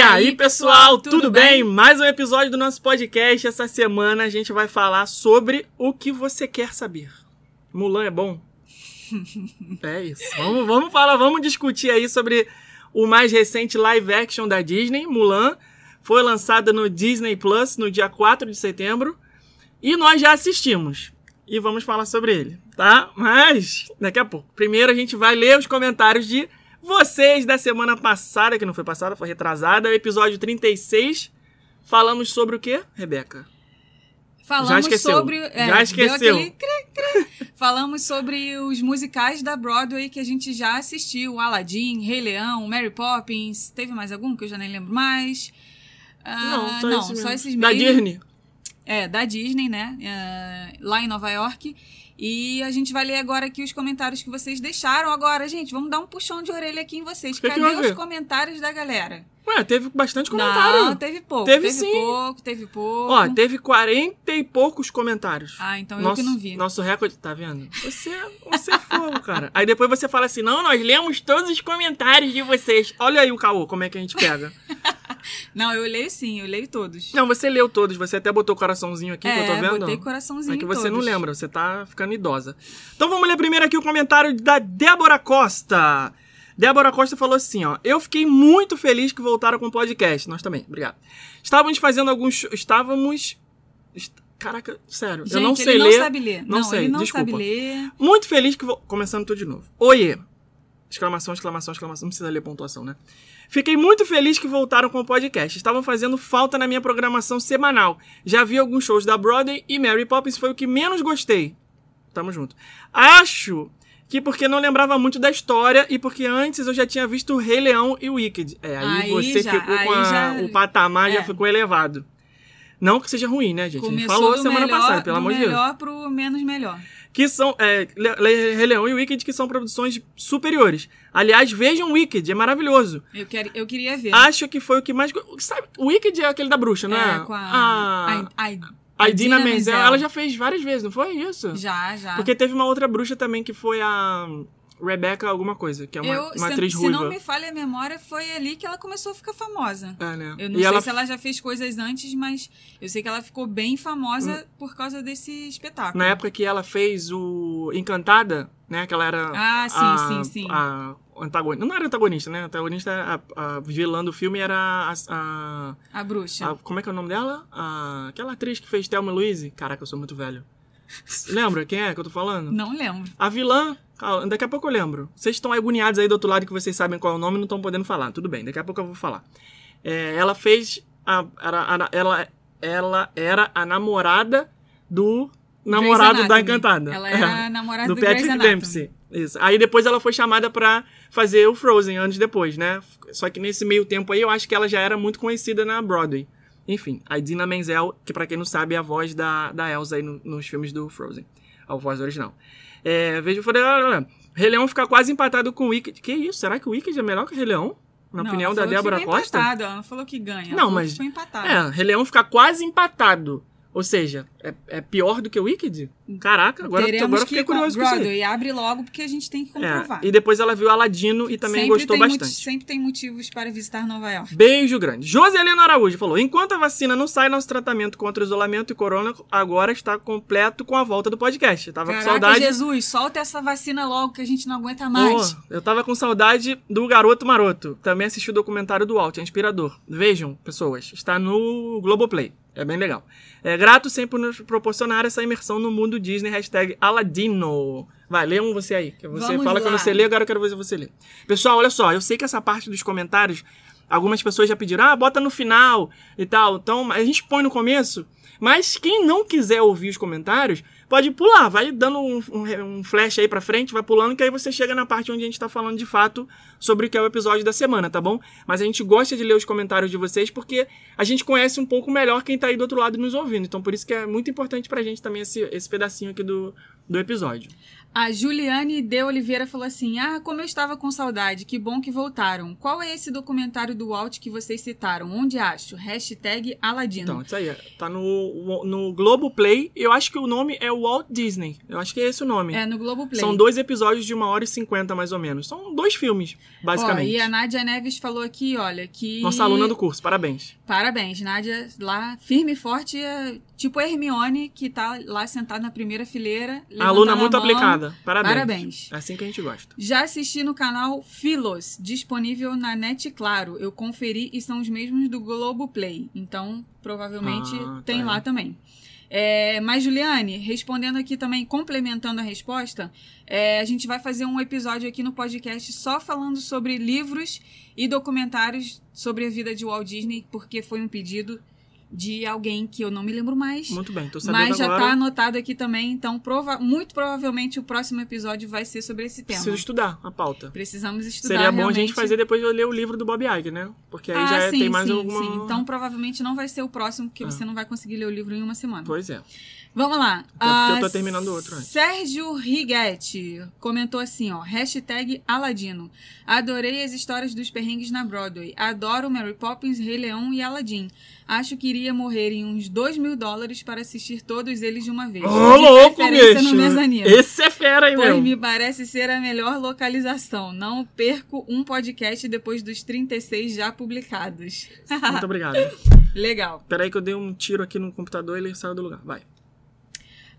E, aí, pessoal, tudo, bem? Mais um episódio do nosso podcast. Essa semana a gente vai falar sobre o que você quer saber. Mulan é bom? é isso. Vamos, vamos falar, vamos discutir aí sobre o mais recente live action da Disney, Mulan. Foi lançada no Disney Plus no dia 4 de setembro. E nós já assistimos. E vamos falar sobre ele, tá? Mas daqui a pouco. Primeiro a gente vai ler os comentários de vocês da semana passada, que não foi passada, foi retrasada, episódio 36. Falamos sobre o quê, Rebeca? Falamos Já esqueceu. sobre. é, Já esqueceu. aquele. Falamos sobre os musicais da Broadway que a gente já assistiu: Aladdin, Rei Leão, Mary Poppins. Teve mais algum que eu já nem lembro mais? Ah, não, só, não, esse mesmo. só esses Da. Disney. É, da Disney, né? É, lá em Nova York. E a gente vai ler agora aqui os comentários que vocês deixaram. Agora, gente, vamos dar um puxão de orelha aqui em vocês. Que que Cadê houve? os comentários da galera? Ué, teve bastante comentário. Não, teve pouco. Teve Teve, sim. pouco, teve pouco. Ó, teve 40 e poucos comentários. Ah, então eu nosso, que não vi. Nosso recorde, tá vendo? Você, você é fogo, cara. Aí depois você fala assim: não, nós lemos todos os comentários de vocês. Olha aí o caô, como é que a gente pega. Não, eu leio sim, eu leio todos. não, você leu todos, você até botou coraçãozinho aqui, que eu tô é, vendo. botei coraçãozinho É que você não todos. lembra, você tá ficando idosa. Então vamos ler primeiro aqui o comentário da Débora Costa. Débora Costa falou assim, ó. Eu fiquei muito feliz que voltaram com o podcast. Nós também, obrigado. Estávamos fazendo alguns... Estávamos... est- Caraca, sério, Gente, eu não ele sei não ler. sabe ler. Não sei, ele não desculpa. sabe ler. Muito feliz que... Começando tudo de novo. Oiê. Exclamação, exclamação, exclamação. Não precisa ler pontuação, né? Fiquei muito feliz que voltaram com o podcast. Estavam fazendo falta na minha programação semanal. Já vi alguns shows da Broadway e Mary Poppins foi o que menos gostei. Tamo junto. Acho que porque não lembrava muito da história e porque antes eu já tinha visto o Rei Leão e o Wicked. É, aí, Aí você já- ficou com aí a- já- o patamar já é. ficou elevado. Não que seja ruim, né, gente? a gente falou semana melhor, passada, pelo amor de Deus melhor pro menos melhor. Que são é, Rei Leão e Wicked, que são produções superiores. Aliás, vejam Wicked, é maravilhoso. Eu, quero, eu queria ver. Acho que foi o que mais. Sabe, o Wicked é aquele da bruxa, não é? Com a, a, a, a- a Menzel. Menzel. Ela já fez várias vezes, não foi isso? Já, já. Porque teve uma outra bruxa também que foi a Rebecca alguma coisa, que é uma, eu, uma se, atriz se ruiva. não me falha a memória, foi ali que ela começou a ficar famosa. É, né? Eu não e sei ela se ela já fez coisas antes, mas eu sei que ela ficou bem famosa Hum. por causa desse espetáculo. na época que ela fez o Encantada, né? Que ela era. Ah, sim, a, sim, sim. A antagonista. Não era antagonista, né? A antagonista, a, a vilã do filme era a- a A bruxa. A- como é que é o nome dela? Aquela atriz que fez Thelma Louise. Caraca, eu sou muito velho. Lembra quem é que eu tô falando? Não lembro. A vilã. Calma, Daqui a pouco eu lembro. Vocês estão agoniados aí do outro lado que vocês sabem qual é o nome e não estão podendo falar. Tudo bem, daqui a pouco eu vou falar. É, ela fez. A, a- ela, ela era a namorada do namorado da. Encantada. Ela É era a namorada do do, Patrick. Dempsey. Isso. Aí depois ela foi chamada pra fazer o Frozen anos depois, né? Só que nesse meio tempo aí eu acho que ela já era muito conhecida na Broadway. Enfim, a Dina Menzel, que pra quem não sabe é a voz da, da Elsa aí no- nos filmes do Frozen. A voz original. É, veja, eu falei, olha, olha, Rei Leão fica quase empatado com o Wicked. Que isso? Será que o Wicked é melhor que o Rei Leão? Na Não, opinião da Débora Costa? Empatado, ela não falou que ganha. Não, mas- ficou empatado. É, Rei Leão fica quase empatado. Ou seja, é, é pior do que o Wicked? Caraca, agora, Teremos agora eu que fiquei com curioso com isso aí. Abre logo porque a gente tem que comprovar. É, e depois ela viu Aladino e também Sempre gostou bastante. sempre tem motivos para visitar Nova York. Beijo grande. Joselina Araújo falou: enquanto a vacina não sai, nosso tratamento contra o isolamento e corona agora está completo com a volta do podcast. Tava Caraca, com saudade. Jesus, solta essa vacina logo que a gente não aguenta mais. Pô, eu tava com saudade do Garoto Maroto. Também assisti o documentário do Walt, é inspirador. Vejam, pessoas. Está no Globoplay. É bem legal. É grato sempre por nos proporcionar essa imersão no mundo Disney. Hashtag Aladino. Vai, lê um você aí. Que você Vamos fala que lá. você lê, agora eu quero ver você ler. Pessoal, olha só. Eu sei que essa parte dos comentários, algumas pessoas já pediram, ah, bota no final e tal. Então, a gente põe no começo. Mas quem não quiser ouvir os comentários, pode pular, vai dando um, um- um flash aí pra frente, vai pulando, que aí você chega na parte onde a gente tá falando de fato sobre o que é o episódio da semana, tá bom? Mas a gente gosta de ler os comentários de vocês porque a gente conhece um pouco melhor quem tá aí do outro lado nos ouvindo. Então por isso que é muito importante pra gente também esse, esse pedacinho aqui do, do episódio. A Juliane de Oliveira falou assim: Ah, como eu estava com saudade, que bom que voltaram. Qual é esse documentário do Walt que vocês citaram? Onde acho? Hashtag Aladino. Então, isso aí. Tá no, no Globoplay. Eu acho que o nome é Walt Disney. Eu acho que é esse o nome. É, no Globoplay. São dois episódios de uma hora e cinquenta, mais ou menos. São dois filmes, basicamente. Ó, e a Nádia Neves falou aqui, olha, que. Nossa aluna do curso, parabéns. Parabéns, Nádia, lá, firme e forte, é tipo a Hermione, que tá lá sentada na primeira fileira. Aluna muito mão. aplicada. Parabéns. Parabéns. É assim que a gente gosta. Já assisti no canal Filos, disponível na Net Claro. Eu conferi e são os mesmos do Globoplay. Então, provavelmente Ah, tem tá. lá também. É, mas, Juliane, respondendo aqui também, complementando a resposta, é, a gente vai fazer um episódio aqui no podcast só falando sobre livros e documentários sobre a vida de Walt Disney, porque foi um pedido de alguém que eu não me lembro mais. Muito bem, tô sabendo Mas já agora. tá anotado aqui também, então prova muito provavelmente o próximo episódio vai ser sobre esse tema. Preciso estudar a pauta. Precisamos estudar Seria bom a gente fazer depois eu ler o livro do Bob Iger, né? Porque aí ah, já é- sim, tem mais sim, alguma... sim. Então provavelmente não vai ser o próximo, porque Ah. você não vai conseguir ler o livro em uma semana. Pois é. Vamos lá. porque eu tô Ah, terminando outro antes. Sérgio Righetti comentou assim, ó. Hashtag Aladino. Adorei as histórias dos perrengues na Broadway. Adoro Mary Poppins, Rei Leão e Aladdin. Acho que iria morrer em uns 2 mil dólares para assistir todos eles de uma vez. Ô, De louco, bicho! Esse é fera aí, Pois meu. me parece ser a melhor localização. Não perco um podcast depois dos 36 já publicados. Muito obrigado. Legal. Peraí que eu dei um tiro aqui no computador e ele saiu do lugar. Vai.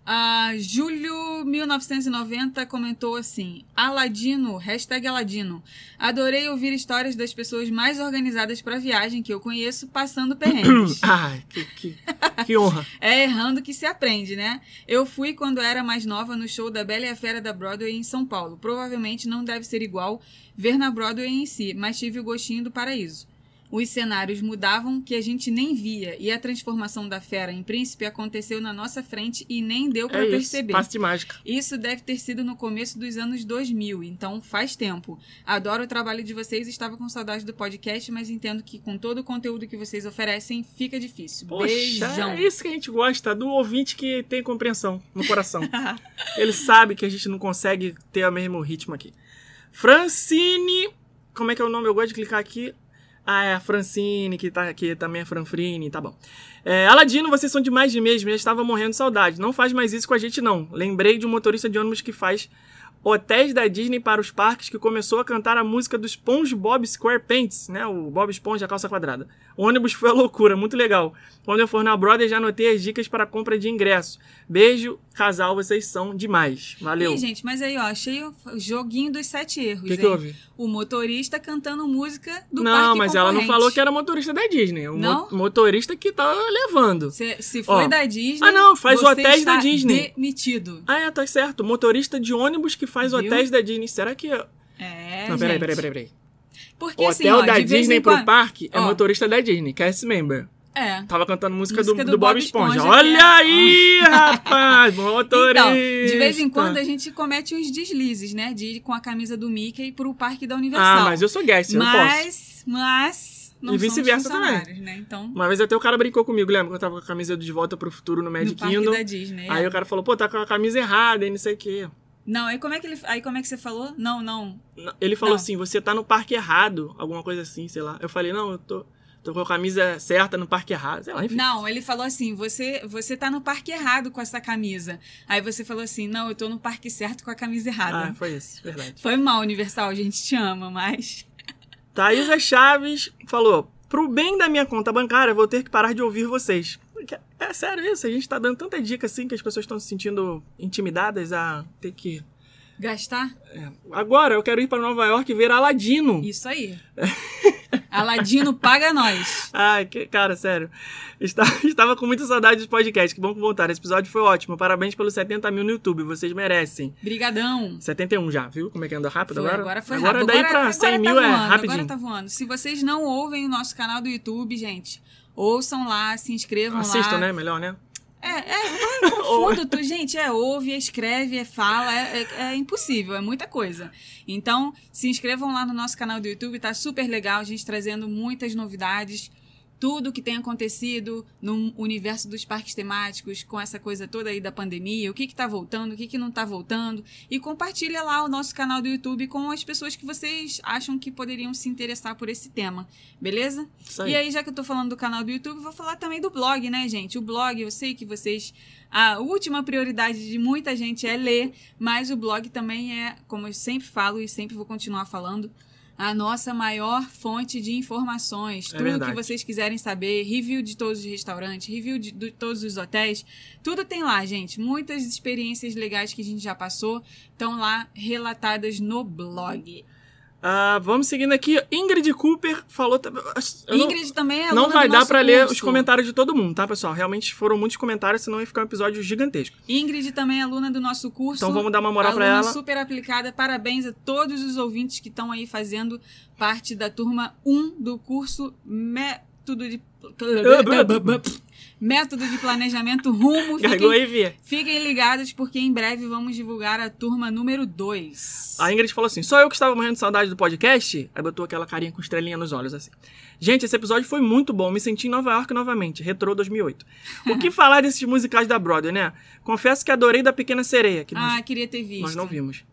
A Júlio 1990 comentou assim: Aladino, hashtag Aladino. Adorei ouvir histórias das pessoas mais organizadas para viagem que eu conheço passando perrengues. Ai, que, que, que honra. É errando que se aprende, né? Eu fui quando era mais nova no show da Bela e a Fera da Broadway em São Paulo. Provavelmente não deve ser igual ver na Broadway em si, mas tive o gostinho do paraíso. Os cenários mudavam que a gente nem via e a transformação da fera em príncipe aconteceu na nossa frente e nem deu para É perceber. De mágica. Isso deve ter sido no começo dos anos 2000, então faz tempo. Adoro o trabalho de vocês, estava com saudade do podcast, mas entendo que com todo o conteúdo que vocês oferecem, fica difícil. Poxa, Beijão. é isso que a gente gosta, do ouvinte que tem compreensão no coração. Ele sabe que a gente não consegue ter o mesmo ritmo aqui. Francine. Como é que é o nome? Eu gosto de clicar aqui. Ah, é a Francine, que tá aqui também é Franfrine, tá bom. É, Aladino, vocês são demais de mesmo, já estava morrendo de saudade. Não faz mais isso com a gente, não. Lembrei de um motorista de ônibus que faz hotéis da Disney para os parques que começou a cantar a música do SpongeBob SquarePants, né? O Bob Esponja calça quadrada. Ônibus foi a loucura, muito legal. Quando eu for na Brother já anotei as dicas para compra de ingresso. Beijo, casal, vocês são demais. Valeu. Ih, gente, mas aí, ó, achei o joguinho dos sete erros. O que, que houve? O motorista cantando música do não, parque mas ela não falou que era motorista da Disney. O mo- Não? motorista que tá levando. Se, se foi Ó. da Disney. Ah, não, faz hotéis da Disney. Demitido. Ah, é, tá certo. Motorista de ônibus que faz Viu? hotéis da Disney. Será que. É. não, peraí, peraí, peraí, peraí. Porque O assim, hotel ó, da Disney pro quando- parque é Ó. motorista da Disney, cast member. É. Tava cantando música, Música do, do do Bob Bob Esponja. Esponja, Olha é- aí, rapaz! Motorista! Então, de vez em quando a gente comete uns deslizes, né? De ir com a camisa do Mickey pro parque da Universal. Ah, mas eu sou guest, eu posso. mas, mas não E vice-versa funcionários, né? Então, Uma vez até o cara brincou comigo, lembra? Que eu tava com a camisa do De Volta pro Futuro no no Magic parque Kingdom. da Disney. Aí é. o cara falou, pô, tá com a camisa errada e não sei o quê. Não, aí como é que ele, aí como é que você falou? Não, não. Ele falou Não. assim, você tá no parque errado, alguma coisa assim, sei lá. Eu falei, não, eu tô, tô com a camisa certa no parque errado, sei lá, enfim. Não, ele falou assim: você, você tá no parque errado com essa camisa. Aí você falou assim: não, eu tô no parque certo com a camisa errada. Ah, foi isso, verdade. Foi mal, Universal, a gente te ama, mas. Thaisa Chaves falou: Pro bem da minha conta bancária, vou ter que parar de ouvir vocês. É sério isso, a gente tá dando tanta dica assim que as pessoas estão se sentindo intimidadas a ter que. Gastar? é. Agora eu quero ir para Nova York e ver Aladino. Isso aí. Aladino paga nós. Ai, que, cara, sério. Está- Estava com muita saudade dos podcasts. Que bom que voltaram. Esse episódio foi ótimo. Parabéns pelos 70 mil no YouTube. Vocês merecem. Brigadão. 71 já, viu? Como é que anda rápido Foi, agora? agora foi agora rápido. daí agora, pra agora 100 tá mil voando, é rapidinho. Agora tá voando. Se vocês não ouvem o nosso canal do YouTube, gente, ouçam lá, se inscrevam Assistam, lá. né? Melhor, né? É, é, eu confundo, tu, gente, é ouve, é escreve, é fala, é, é- é impossível, é muita coisa. Então, se inscrevam lá no nosso canal do YouTube, tá super legal, a gente trazendo muitas novidades tudo que tem acontecido no universo dos parques temáticos, com essa coisa toda aí da pandemia, o que que tá voltando, o que que não tá voltando, e compartilha lá o nosso canal do YouTube com as pessoas que vocês acham que poderiam se interessar por esse tema, beleza? Isso aí. E aí, já que eu tô falando do canal do YouTube, vou falar também do blog, né, gente? O blog, eu sei que vocês. A última prioridade de muita gente é ler, mas o blog também é, como eu sempre falo e sempre vou continuar falando, a nossa maior fonte de informações. É tudo verdade. que vocês quiserem saber, review de todos os restaurantes, review de, de todos os hotéis, tudo tem lá, gente. Muitas experiências legais que a gente já passou estão lá relatadas no blog. Ah, vamos seguindo aqui. Ingrid Cooper falou. eu não- Ingrid também é Não vai dar pra ler os comentários de todo mundo, tá, pessoal? Realmente foram muitos comentários, senão ia ficar um episódio gigantesco. Ingrid também é aluna do nosso curso. Então vamos dar uma moral pra aluna ela. super aplicada. Parabéns a todos os ouvintes que estão aí fazendo parte da turma 1 do curso Método de Método de Planejamento Rumo. Gargou Fiquem, aí, Via. fiquem ligados porque em breve vamos divulgar a turma número 2. A Ingrid falou assim: só eu que estava morrendo de saudade do podcast? Aí botou aquela carinha com estrelinha nos olhos, assim. Gente, esse episódio foi muito bom. Me senti em Nova York novamente. Retrô 2008. O que falar desses musicais da Broadway, né? Confesso que adorei da Pequena Sereia, que nós, Ah, queria ter visto. nós não vimos.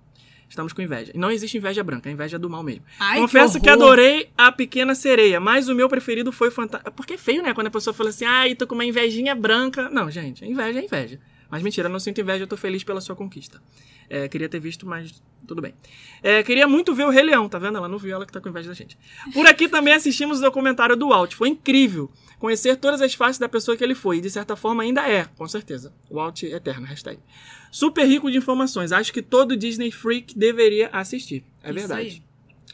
Estamos com inveja. E não existe inveja branca, a inveja é do mal mesmo. Ai, Confesso que, horror. adorei a Pequena Sereia, mas o meu preferido foi Fantástico. Porque é feio, né? Quando a pessoa fala assim, ai, tô com uma invejinha branca. Não, gente, inveja é inveja. Mas mentira, eu não sinto inveja, eu tô feliz pela sua conquista. É, queria ter visto, mas tudo bem. É, queria muito ver o Rei Leão, tá vendo? Ela não viu, ela que tá com inveja da gente. Por aqui também assistimos o documentário do Walt. Foi incrível conhecer todas as faces da pessoa que ele foi. E de certa forma ainda é, com certeza. Walt eterno, hashtag. Super rico de informações. Acho que todo Disney Freak deveria assistir. É Isso verdade. aí.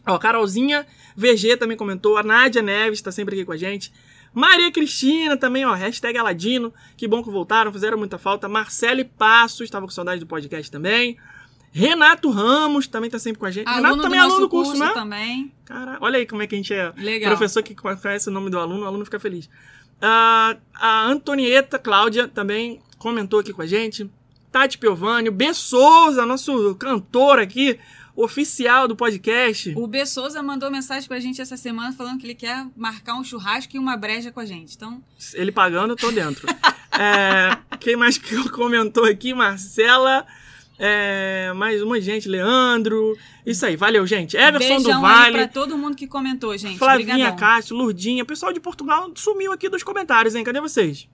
Ó, Carolzinha VG também comentou. A Nádia Neves tá sempre aqui com a gente. Maria Cristina também, ó. Hashtag Aladino. Que bom que voltaram, fizeram muita falta. Marcele Passos, estava com saudade do podcast também. Renato Ramos também tá sempre com a gente. Renato Aluno do também é aluno do curso, né? também. Cara, olha aí como é que a gente é. Legal. Professor que conhece o nome do aluno, o aluno fica feliz. Ah, a Antonieta Cláudia também comentou aqui com a gente. Tati Piovani, o B. Souza, nosso cantor aqui, oficial do podcast. O B. Souza mandou mensagem pra gente essa semana falando que ele quer marcar um churrasco e uma breja com a gente. Então, Ele pagando, eu tô dentro. É, quem mais que comentou aqui? Marcela. é, mais uma gente, Leandro. Isso aí, valeu, gente. Everson beijão do aí Vale. pra todo mundo que comentou, gente. Flavinha, Obrigadão. Cássio, Lurdinha, pessoal de Portugal sumiu aqui dos comentários, hein? Cadê vocês?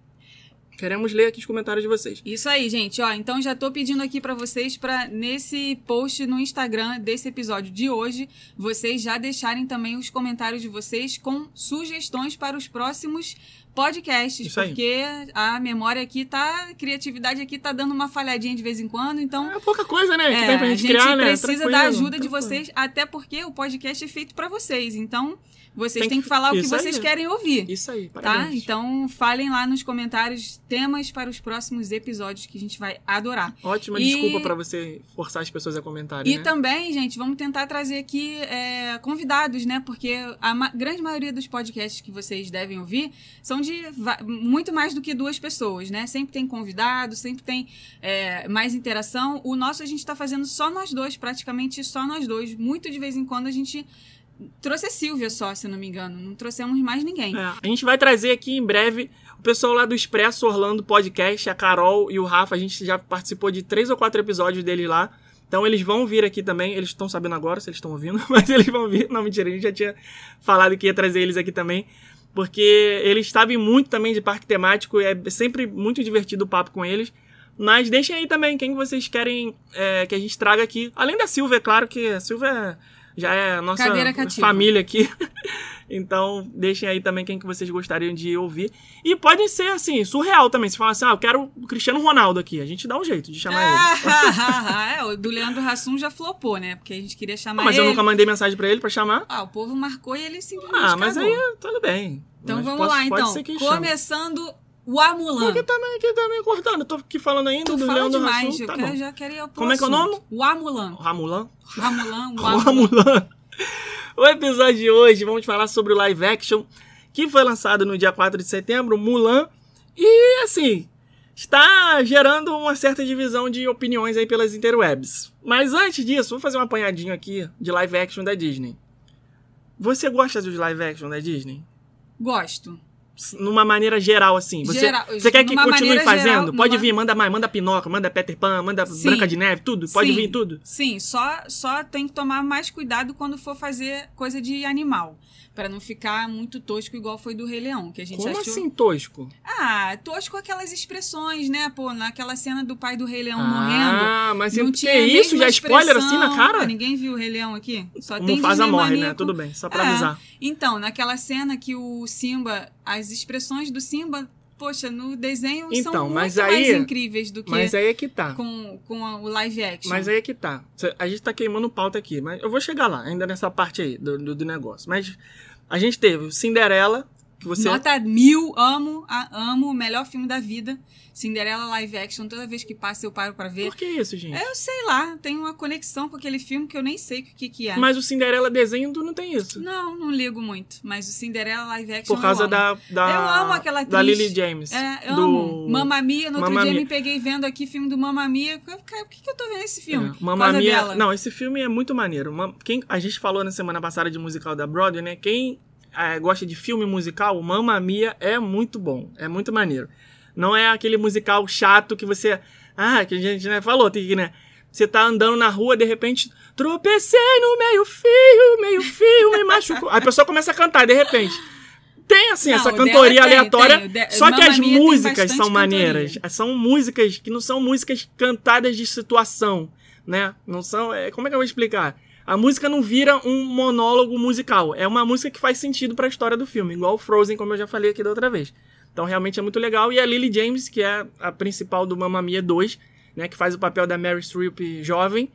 Queremos ler aqui os comentários de vocês. Isso aí, gente. Ó, então já tô pedindo aqui pra vocês para nesse post no Instagram desse episódio de hoje, vocês já deixarem também os comentários de vocês com sugestões para os próximos podcasts, Isso aí. porque a memória aqui tá, a criatividade aqui tá dando uma falhadinha de vez em quando, então É pouca coisa, né? que É, tem pra a gente, gente criar, né? precisa Tranquilo, da ajuda de vocês, até porque o podcast é feito pra vocês. Então, vocês têm que- falar o que isso aí. vocês querem ouvir. Isso aí, Tá? parabéns. Então, falem lá nos comentários temas para os próximos episódios que a gente vai adorar. Ótima E- desculpa pra você forçar as pessoas a comentarem, E né? também, gente, vamos tentar trazer aqui é, convidados, né? Porque a ma- grande maioria dos podcasts que vocês devem ouvir são de muito mais do que duas pessoas, né? Sempre tem convidado, sempre tem é, mais interação. O nosso a gente tá fazendo só nós dois, praticamente só nós dois. Muito de vez em quando a gente trouxe a Silvia só, se não me engano. Não trouxemos mais ninguém. É, a gente vai trazer aqui em breve o pessoal lá do Expresso Orlando Podcast, a Carol e o Rafa. A gente já participou de três ou quatro episódios deles lá. Então eles vão vir aqui também. Eles estão sabendo agora se eles estão ouvindo, mas eles vão vir. Não, mentira, a gente já tinha falado que ia trazer eles aqui também. Porque eles sabem muito também de parque temático. É sempre muito divertido o papo com eles. Mas deixem aí também quem vocês querem é, que a gente traga aqui. Além da Silvia, é claro que a Silvia já é a nossa família aqui. então, deixem aí também quem que vocês gostariam de ouvir. E podem ser, assim, surreal também. Se falar assim, ah, eu quero o Cristiano Ronaldo aqui. A gente dá um jeito de chamar ele. é, o do Leandro Hassum já flopou, né? Porque a gente queria chamar Mas ele. eu nunca mandei mensagem pra ele pra chamar. Ah, o povo marcou e ele simplesmente Ah, mas cagou. aí tudo bem. Então Mas vamos pode- lá, então. quem chama. O Amulan. Porque também aqui tá me cortando. Eu tô aqui falando ainda Tu do fala Leandro demais, Hassum. eu Tá quero- bom. já queria Como é que é o assunto. nome? O Amulan. Ramulan? Ramulan, o Amulan. Ramulan. O episódio de hoje, vamos falar sobre o live action que foi lançado no dia 4 de setembro, Mulan. E, assim, está gerando uma certa divisão de opiniões aí pelas interwebs. Mas antes disso, vou fazer um apanhadinho aqui de live action da Disney. Você gosta dos live action da Disney? Gosto. Numa maneira geral, assim. Você, Geral- você quer que continue fazendo? geral, Pode numa- vir, manda mais, manda Pinóquio, manda Peter Pan, manda Sim. Branca de Neve, tudo? Pode Sim. vir tudo? Sim, só, só tem que tomar mais cuidado quando for fazer coisa de animal. Pra não ficar muito tosco igual foi do Rei Leão, que a gente Como achou. assim, tosco? Ah, tosco aquelas expressões, né? Pô, naquela cena do pai do Rei Leão morrendo. Ah, mas Não que tinha a isso? Já spoiler assim na cara? Ah, ninguém viu o Rei Leão aqui? Só tem Mufasa Disney morre, né? Tudo bem, só pra É. avisar. Então, naquela cena que o Simba, as expressões do Simba, poxa, no desenho Então, são muito mais aí- incríveis do que Mas aí é que tá. com, com a- o live action. Mas aí é que tá. A gente tá queimando pauta aqui, mas eu vou chegar lá, ainda nessa parte aí do, do, do negócio. Mas a gente teve Cinderela, que você. Nota mil, amo, a- amo, o melhor filme da vida. Cinderela live action, toda vez que passa eu paro pra ver. Por que isso, gente? Eu sei lá, tem uma conexão com aquele filme que eu nem sei o que, que é. Mas o Cinderela desenho tu não tem isso. Não, não ligo muito. Mas o Cinderela live action Por causa da, da. Eu amo aquela Da atriz. Lily James. É, eu do... amo. Mamma Mia, no outro Mamma dia Mia. me peguei vendo aqui filme do Mamma Mia. Cara, por que, que eu tô vendo esse filme? É, Mamma Mia. dela. Não, esse filme é muito maneiro. Ma- Quem, a gente falou na semana passada de musical da Broadway, né? Quem é, gosta de filme musical, o Mamma Mia é muito bom. É muito maneiro. Não é aquele musical chato que você. Ah, que a gente né, falou, tem que, né? Você tá andando na rua, de repente, tropecei no meio-fio, meio-fio, me machucou. Aí a pessoa começa a cantar, de repente. Tem, assim, Não, essa cantoria tem, aleatória. tem, de- Só que as Mia tem músicas são cantoria. maneiras. São músicas que não são músicas cantadas de situação, né? Não são. É, como é que eu vou explicar? A música não vira um monólogo musical. É uma música que faz sentido pra história do filme, igual Frozen, como eu já falei aqui da outra vez. Então realmente é muito legal. E a Lily James, que é a principal do Mamma Mia 2, né? Que faz o papel da Mary Streep jovem,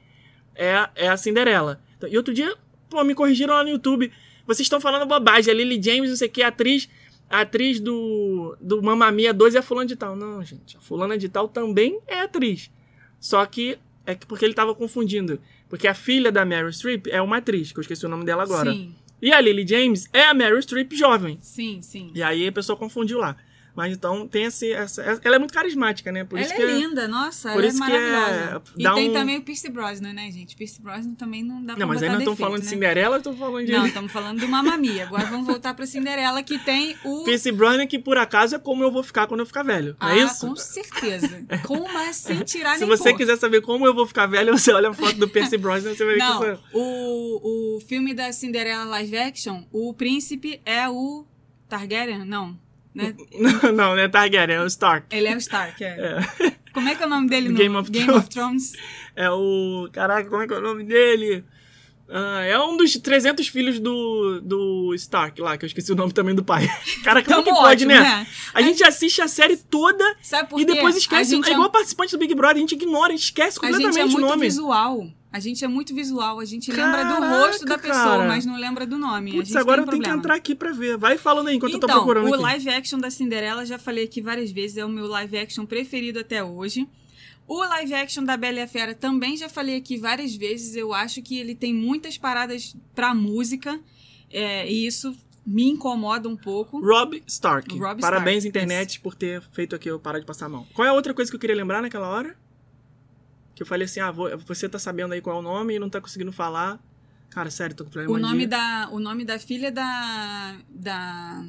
é, é a Cinderela. Então, e outro dia, pô, me corrigiram lá no YouTube. Vocês estão falando bobagem. A Lily James, não sei o que, a atriz. A atriz do, do Mamma Mia 2 é a fulana de tal. Não, gente. A fulana de tal também é atriz. Só que é que porque ele tava confundindo. Porque a filha da Meryl Streep é uma atriz, que eu esqueci o nome dela agora. Sim, E a Lily James é a Meryl Streep jovem. sim, sim. E aí a pessoa confundiu lá. Mas então tem esse, essa. Ela é muito carismática, né? Por ela isso é que linda, nossa, por ela isso é que é- maravilhosa. dá e tem um- também o Pierce Brosnan, né, gente? Pierce Brosnan também não dá pra Não, mas aí nós estamos falando de né? Cinderela, eu tô falando de. Não, estamos falando do Mamma Mia. Agora vamos voltar pra Cinderela, que tem o... Pierce Brosnan, que por acaso é como eu vou ficar quando eu ficar velho. Não ah, é isso? com certeza. Como sem tirar Se você pôr. quiser saber como eu vou ficar velho, você olha a foto do Pierce Brosnan, você vai ver Não, que isso o, o filme da Cinderela live action, o príncipe é o Targaryen? Não. Né? Não, não, não é Targaryen, é o Stark. Ele é o Stark, é. É. Como é que é o nome dele no Game of Game Thrones. of Thrones? É o. Caraca, como é que é o nome dele? Ah, é um dos 300 filhos do, do Stark lá, que eu esqueci o nome também do pai. Caraca, como Tamo que pode, ótimo, né? né? A gente assiste a série toda e depois A esquece. gente É igual participante do Big Brother, a gente ignora, a gente esquece A gente completamente é o muito nome. visual. A gente é muito visual. A gente lembra do Caraca, rosto da pessoa, cara. mas não lembra do nome. Putz, agora eu tenho que entrar aqui pra ver. Vai falando aí enquanto eu tô Então, procurando o aqui. live action da Cinderela, já falei aqui várias vezes, é o meu live action preferido até hoje. O live action da Bela e a Fera também já falei aqui várias vezes. Eu acho que ele tem muitas paradas pra música. é, e isso me incomoda um pouco. Rob Stark. Rob Parabéns, Stark, internet, por ter feito aqui eu parar de passar a mão. Qual é a outra coisa que eu queria lembrar naquela hora? Que eu falei assim, ah, você tá sabendo aí qual é o nome e não tá conseguindo falar. Cara, sério, tô com problema O nome, da, o nome da filha da. da.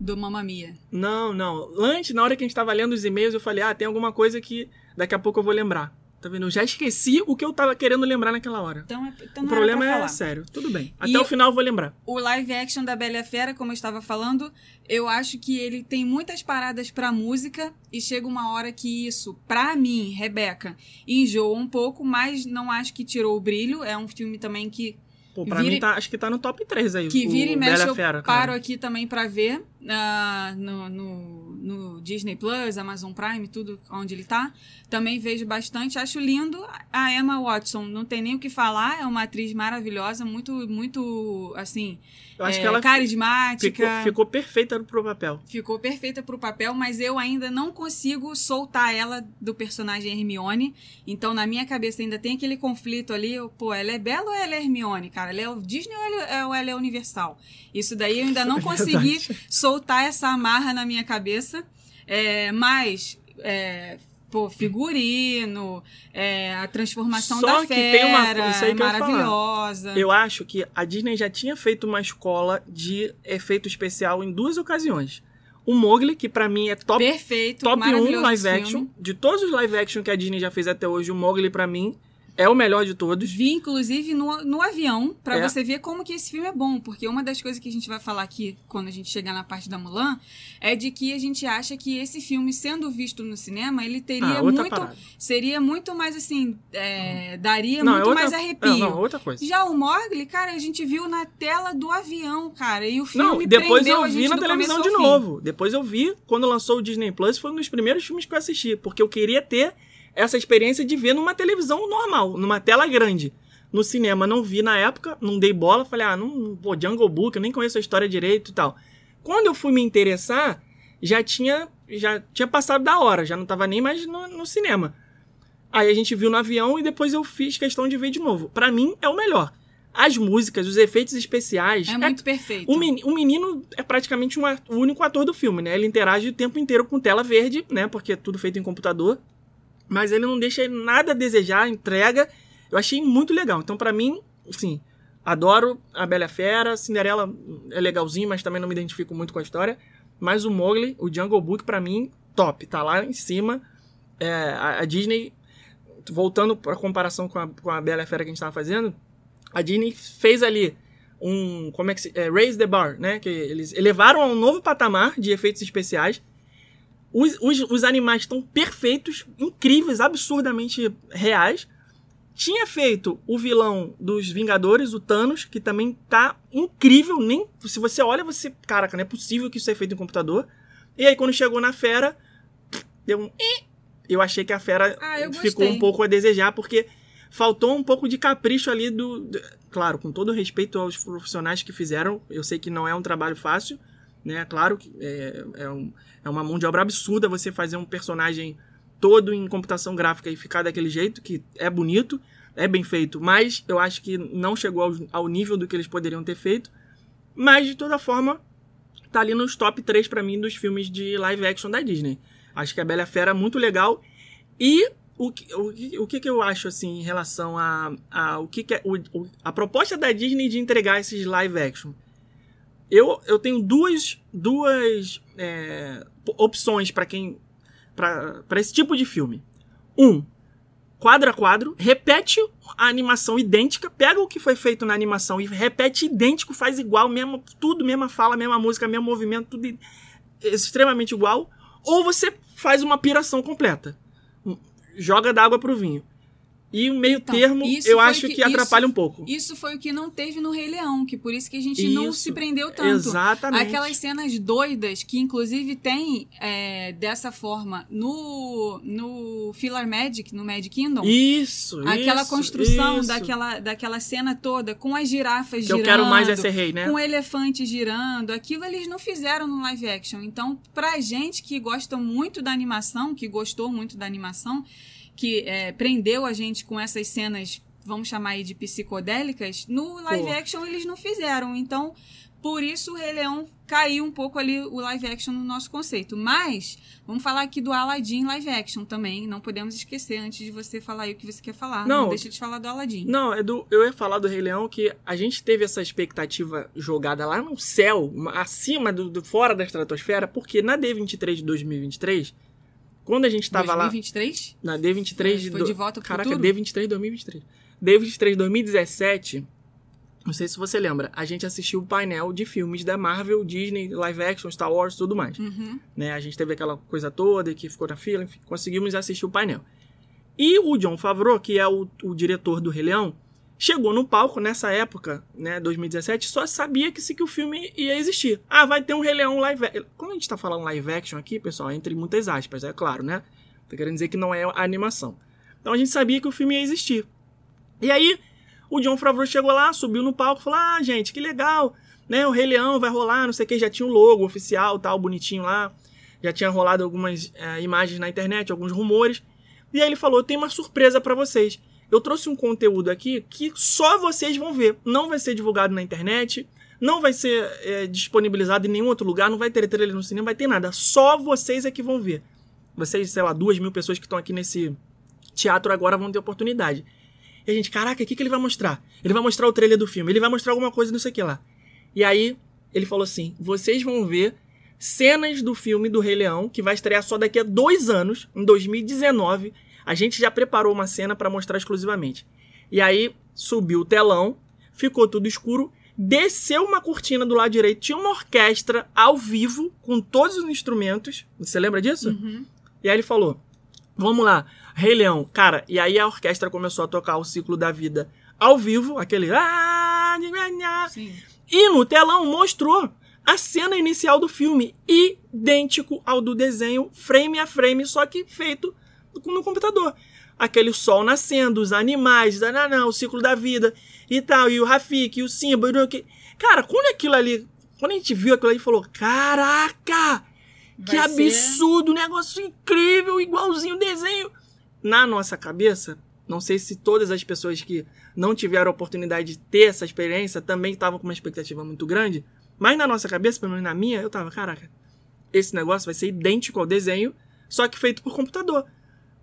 do Mamma Mia. Não, não. Antes, na hora que a gente tava lendo os e-mails, eu falei, ah, tem alguma coisa que daqui a pouco eu vou lembrar. Tá vendo? Eu já esqueci o que eu tava querendo lembrar naquela hora. Então, é- então o problema é sério. Tudo bem. Até E o final eu vou lembrar. O live action da Bela e Fera, como eu estava falando, eu acho que ele tem muitas paradas pra música e chega uma hora que isso, pra mim, Rebeca, enjoa um pouco, mas não acho que tirou o brilho. É um filme também que, Pô, pra mim, tá, acho que tá no top 3 aí. que vira e Bela mexe a eu Fera, paro cara. aqui também pra ver ah, no, no, no Disney Plus, Amazon Prime, tudo onde ele tá. Também vejo bastante, acho lindo. A Emma Watson, não tem nem o que falar, é uma atriz maravilhosa, muito, muito, assim, Eu acho é, que ela carismática. ficou, ficou perfeita pro papel. Ficou perfeita pro papel, mas eu ainda não consigo soltar ela do personagem Hermione. Então, na minha cabeça, ainda tem aquele conflito ali. eu, Pô, ela é Bela ou ela é Hermione, cara? Ela é o Disney ou ela é, ou ela é Universal? Isso daí eu ainda não consegui soltar essa amarra na minha cabeça. É, mas, é, pô, figurino, é, a transformação Só da que fera, tem uma coisa, aí é que eu maravilhosa. Eu acho que a Disney já tinha feito uma escola de efeito especial em duas ocasiões. O Mowgli, que pra mim é top, Perfeito, top 1 maravilhoso live action. De todos os live action que a Disney já fez até hoje, o Mowgli pra mim é o melhor de todos. Vi, inclusive, no, no avião, pra É. você ver como que esse filme é bom. Porque uma das coisas que a gente vai falar aqui, quando a gente chegar na parte da Mulan, é de que a gente acha que esse filme, sendo visto no cinema, ele teria Ah, muito... parada. Seria muito mais, assim, é, daria Não, é muito outra- mais arrepio. é, não, outra coisa. Já o Morgli, cara, a gente viu na tela do avião, cara. E o filme Não, depois eu vi na televisão de novo. Depois eu vi, quando lançou o Disney Plus, foi um dos primeiros filmes que eu assisti. Porque eu queria ter essa experiência de ver numa televisão normal, numa tela grande. No cinema não vi na época, não dei bola, falei, ah, não, pô, Jungle Book, eu nem conheço a história direito e tal. Quando eu fui me interessar, já tinha, já tinha passado da hora, já não tava nem mais no, no cinema. Aí a gente viu no avião e depois eu fiz questão de ver de novo. Pra mim é o melhor. As músicas, os efeitos especiais, É muito perfeito. o, meni- o menino é praticamente um o único ator do filme, né? Ele interage o tempo inteiro com tela verde, né? Porque é tudo feito em computador. Mas ele não deixa nada a desejar, entrega. Eu achei muito legal. Então, pra mim, assim, adoro a Bela Fera. Cinderela é legalzinho, mas também não me identifico muito com a história. Mas o Mowgli, o Jungle Book, pra mim, top. Tá lá em cima. É, a, a Disney, voltando pra comparação com a, com a Bela Fera que a gente tava fazendo, a Disney fez ali um. Como é que se. É, raise the bar, né? Que eles elevaram a um novo patamar de efeitos especiais. Os, os, os animais estão perfeitos, incríveis, absurdamente reais. Tinha feito o vilão dos Vingadores, o Thanos, que também tá incrível. Nem se você olha, você. Caraca, não é possível que isso seja feito em computador. E aí, quando chegou na fera, deu um. Eu achei que a fera Ah, ficou um pouco a desejar, porque faltou um pouco de capricho ali do. do- claro, com todo respeito aos profissionais que fizeram, eu sei que não é um trabalho fácil, né? Claro que é, é, um- é uma mão de obra absurda você fazer um personagem todo em computação gráfica e ficar daquele jeito, que é bonito, é bem feito, mas eu acho que não chegou ao, ao nível do que eles poderiam ter feito. Mas, de toda forma, tá ali nos top 3 pra mim dos filmes de live action da Disney. Acho que a Bela Fera é muito legal. E o que, o, o que, que eu acho, assim, em relação a, a o que, que é, o- a proposta da Disney de entregar esses live action? Eu, eu tenho duas, duas é, opções para quem. para esse tipo de filme. Um, quadro a quadro, repete a animação idêntica, pega o que foi feito na animação e repete idêntico, faz igual, mesmo, tudo, mesma fala, mesma música, mesmo movimento, tudo extremamente igual. Ou você faz uma piração completa. Joga da água pro vinho. E o meio Então, termo, eu acho que- que, atrapalha isso- um pouco. Isso foi o que não teve no Rei Leão, que por isso que a gente não Isso, se prendeu tanto. Exatamente. Aquelas cenas doidas que, inclusive, tem é, dessa forma no, no Filler Magic, no Magic Kingdom. Isso, aquela isso, construção isso. daquela, daquela cena toda, com as girafas Que eu girando. quero mais é ser rei, né? Com o elefante girando, aquilo eles não fizeram no live action. Então, pra gente que gosta muito da animação, que gostou muito da animação, que é, prendeu a gente com essas cenas, vamos chamar aí de psicodélicas, no live Pô. action eles não fizeram. Então, por isso o Rei Leão caiu um pouco ali o live action no nosso conceito. Mas, vamos falar aqui do Aladdin live action também. Não podemos esquecer antes de você falar aí o que você quer falar. Não. Não, deixa de falar do Aladdin. Não, é do, eu ia falar do Rei Leão que a gente teve essa expectativa jogada lá no céu, acima do, do fora da estratosfera, porque na D23 de 2023, quando a gente tava lá 2023? na D23 de, Foi do- de volta pro Caraca, futuro? D23 2023. D23 2017, não sei se você lembra, a gente assistiu o painel de filmes da Marvel, Disney, live action, Star Wars, tudo mais. Uhum. né? A gente teve aquela coisa toda e que ficou na fila, enfim, conseguimos assistir o painel. E o John Favreau, que é o, o diretor do Rei Leão, chegou no palco nessa época, né, 2017, só sabia que, que o filme ia existir. Ah, vai ter um Rei Leão live. Quando a gente tá falando live action aqui, pessoal, entre muitas aspas, é claro, né? Tá querendo dizer que não é animação. Então a gente sabia que o filme ia existir. E aí, o John Favreau chegou lá, subiu no palco, falou: Ah, gente, que legal, né? O Rei Leão vai rolar, não sei o que, já tinha um logo oficial, tal, bonitinho lá. Já tinha rolado algumas eh, imagens na internet, alguns rumores. E aí ele falou: tem uma surpresa pra vocês. Eu trouxe um conteúdo aqui que só vocês vão ver. Não vai ser divulgado na internet, não vai ser eh, disponibilizado em nenhum outro lugar, não vai ter trailer no cinema, vai ter nada. Só vocês é que vão ver. vocês, sei lá, duas mil pessoas que estão aqui nesse teatro agora vão ter oportunidade. E a gente, caraca, o que, que ele vai mostrar? Ele vai mostrar o trailer do filme, ele vai mostrar alguma coisa, não sei o que lá. E aí, ele falou assim: vocês vão ver cenas do filme do Rei Leão, que vai estrear só daqui a dois anos, em 2019. A gente já preparou uma cena para mostrar exclusivamente. E aí, subiu o telão, ficou tudo escuro, desceu uma cortina do lado direito, tinha uma orquestra ao vivo, com todos os instrumentos. Você lembra disso? Uhum. E aí ele falou: Vamos lá, Rei Leão. Cara, e aí a orquestra começou a tocar o ciclo da vida ao vivo, aquele. "Ah, nha, nha". Sim. E no telão mostrou a cena inicial do filme, idêntico ao do desenho, frame a frame, só que feito no computador. Aquele sol nascendo, os animais, nananã, o ciclo da vida e tal, e o Rafik, e o Simba, e o que. Cara, quando aquilo ali. Quando a gente viu aquilo ali, falou: Caraca! Que Vai ser- absurdo, negócio incrível, igualzinho o desenho. Na nossa cabeça, não sei se todas as pessoas que não tiveram a oportunidade de ter essa experiência também estavam com uma expectativa muito grande, mas na nossa cabeça, pelo menos na minha, eu tava, caraca, esse negócio vai ser idêntico ao desenho, só que feito por computador.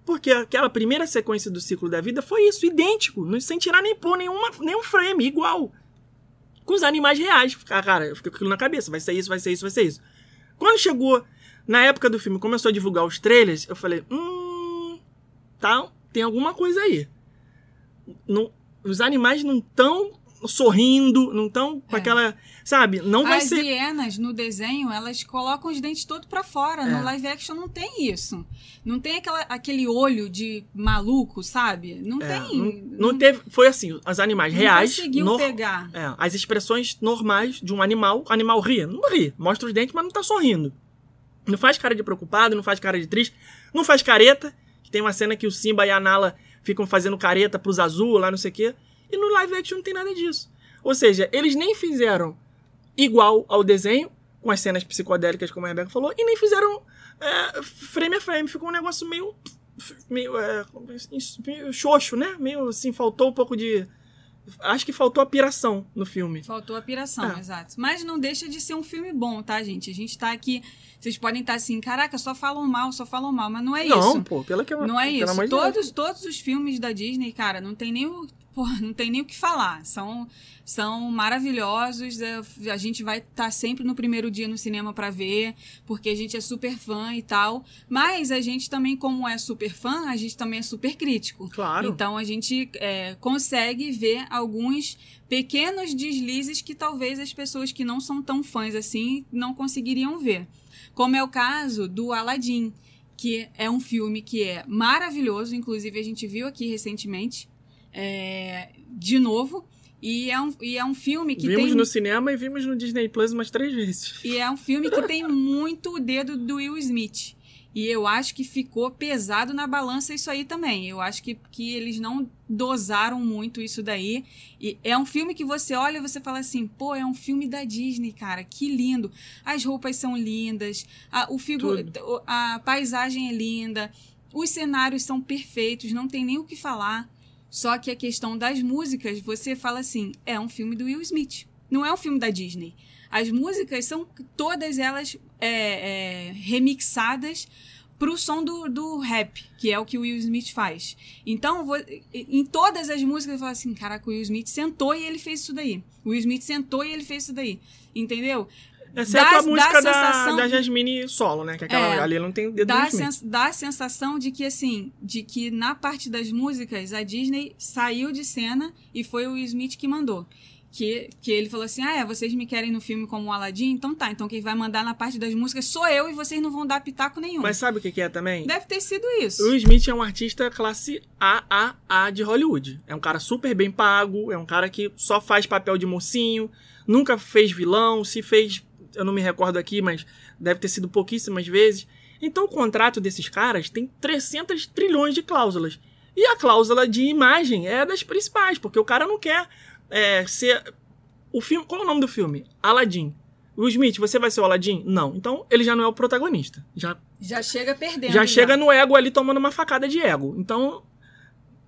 Porque aquela primeira sequência do ciclo da vida foi isso, idêntico, não- sem tirar nem pôr nenhuma, nenhum frame, igual. Com os animais reais. Ah, Cara, eu fiquei com aquilo na cabeça, vai ser isso, vai ser isso, vai ser isso. Quando chegou na época do filme, começou a divulgar os trailers, eu falei, hum, tá, tem alguma coisa aí. Não, os animais não estão sorrindo, não estão com É. aquela, sabe, não vai As ser... hienas no desenho, elas colocam os dentes todos pra fora. É. No live action não tem isso. Não tem aquela, aquele olho de maluco, sabe? Não É, tem. não, não teve, foi assim, os animais não reais, conseguiu nor- pegar. É, as expressões normais de um animal. O animal ri, não ri. Mostra os dentes, mas não tá sorrindo. Não faz cara de preocupado, não faz cara de triste, não faz careta. Tem uma cena que o Simba e a Nala ficam fazendo careta pros azul lá, não sei o quê. E no live action não tem nada disso. Ou seja, eles nem fizeram igual ao desenho, com as cenas psicodélicas, como a Rebeca falou, e nem fizeram é, frame a frame. Ficou um negócio meio. meio. É, meio xoxo, né? Meio assim, faltou um pouco de. Acho que faltou a piração no filme. Faltou a piração, É. exato. Mas não deixa de ser um filme bom, tá, gente? A gente tá aqui. Vocês podem estar assim, caraca, só falam mal, só falam mal, mas não é não, isso. pô, pelo que eu, Não é isso. Deus. Todos, todos os filmes da Disney, cara, não tem nem o, pô, não tem nem o que falar. São, são maravilhosos. é, A gente vai estar sempre no primeiro dia no cinema pra ver, porque a gente é super fã e tal. Mas a gente também, como é super fã, a gente também é super crítico. Claro. Então a gente é, consegue ver alguns pequenos deslizes que talvez as pessoas que não são tão fãs assim não conseguiriam ver. Como é o caso do Aladdin, que é um filme que é maravilhoso, inclusive a gente viu aqui recentemente, é, de novo. E é um, e é um filme que vimos tem. no cinema e vimos no Disney Plus umas três vezes. E é um filme que tem muito o dedo do Will Smith. E eu acho que ficou pesado na balança isso aí também. Eu acho que, que eles não dosaram muito isso daí. E é um filme que você olha e você fala assim, pô, é um filme da Disney, cara, que lindo. As roupas são lindas, a, o figu a paisagem é linda, os cenários são perfeitos, não tem nem o que falar. Só que a questão das músicas, você fala assim, é um filme do Will Smith. Não é um filme da Disney. As músicas são todas elas é, é, remixadas som do, do rap, que é o que o Will Smith faz. Então, vo- em todas as músicas, eu falo assim, caraca, o Will Smith sentou e ele fez isso daí. O Will Smith sentou e ele fez isso daí. Entendeu? Exceto Dá- a música da, da Jasmine solo, né? Que aquela É. ali não tem dedo dá, sens- dá a sensação de que, assim, de que na parte das músicas, a Disney saiu de cena e foi o Smith que mandou. Que, que ele falou assim: ah, é, vocês me querem no filme como o Aladdin? Então tá, então quem vai mandar na parte das músicas sou eu e vocês não vão dar pitaco nenhum. Mas sabe o que, que é também? Deve ter sido isso. O Smith é um artista classe AAA de Hollywood. É um cara super bem pago, é um cara que só faz papel de mocinho, nunca fez vilão, se fez, eu não me recordo aqui, mas deve ter sido pouquíssimas vezes. Então o contrato desses caras tem 300 trilhões de cláusulas. E a cláusula de imagem é das principais, porque o cara não quer é, ser. O filme. Qual é o nome do filme? Aladdin. Will Smith, você vai ser o Aladdin? Não. Então ele já não é o protagonista. Já Já chega perdendo. já chega no ego ali tomando uma facada de ego. Então,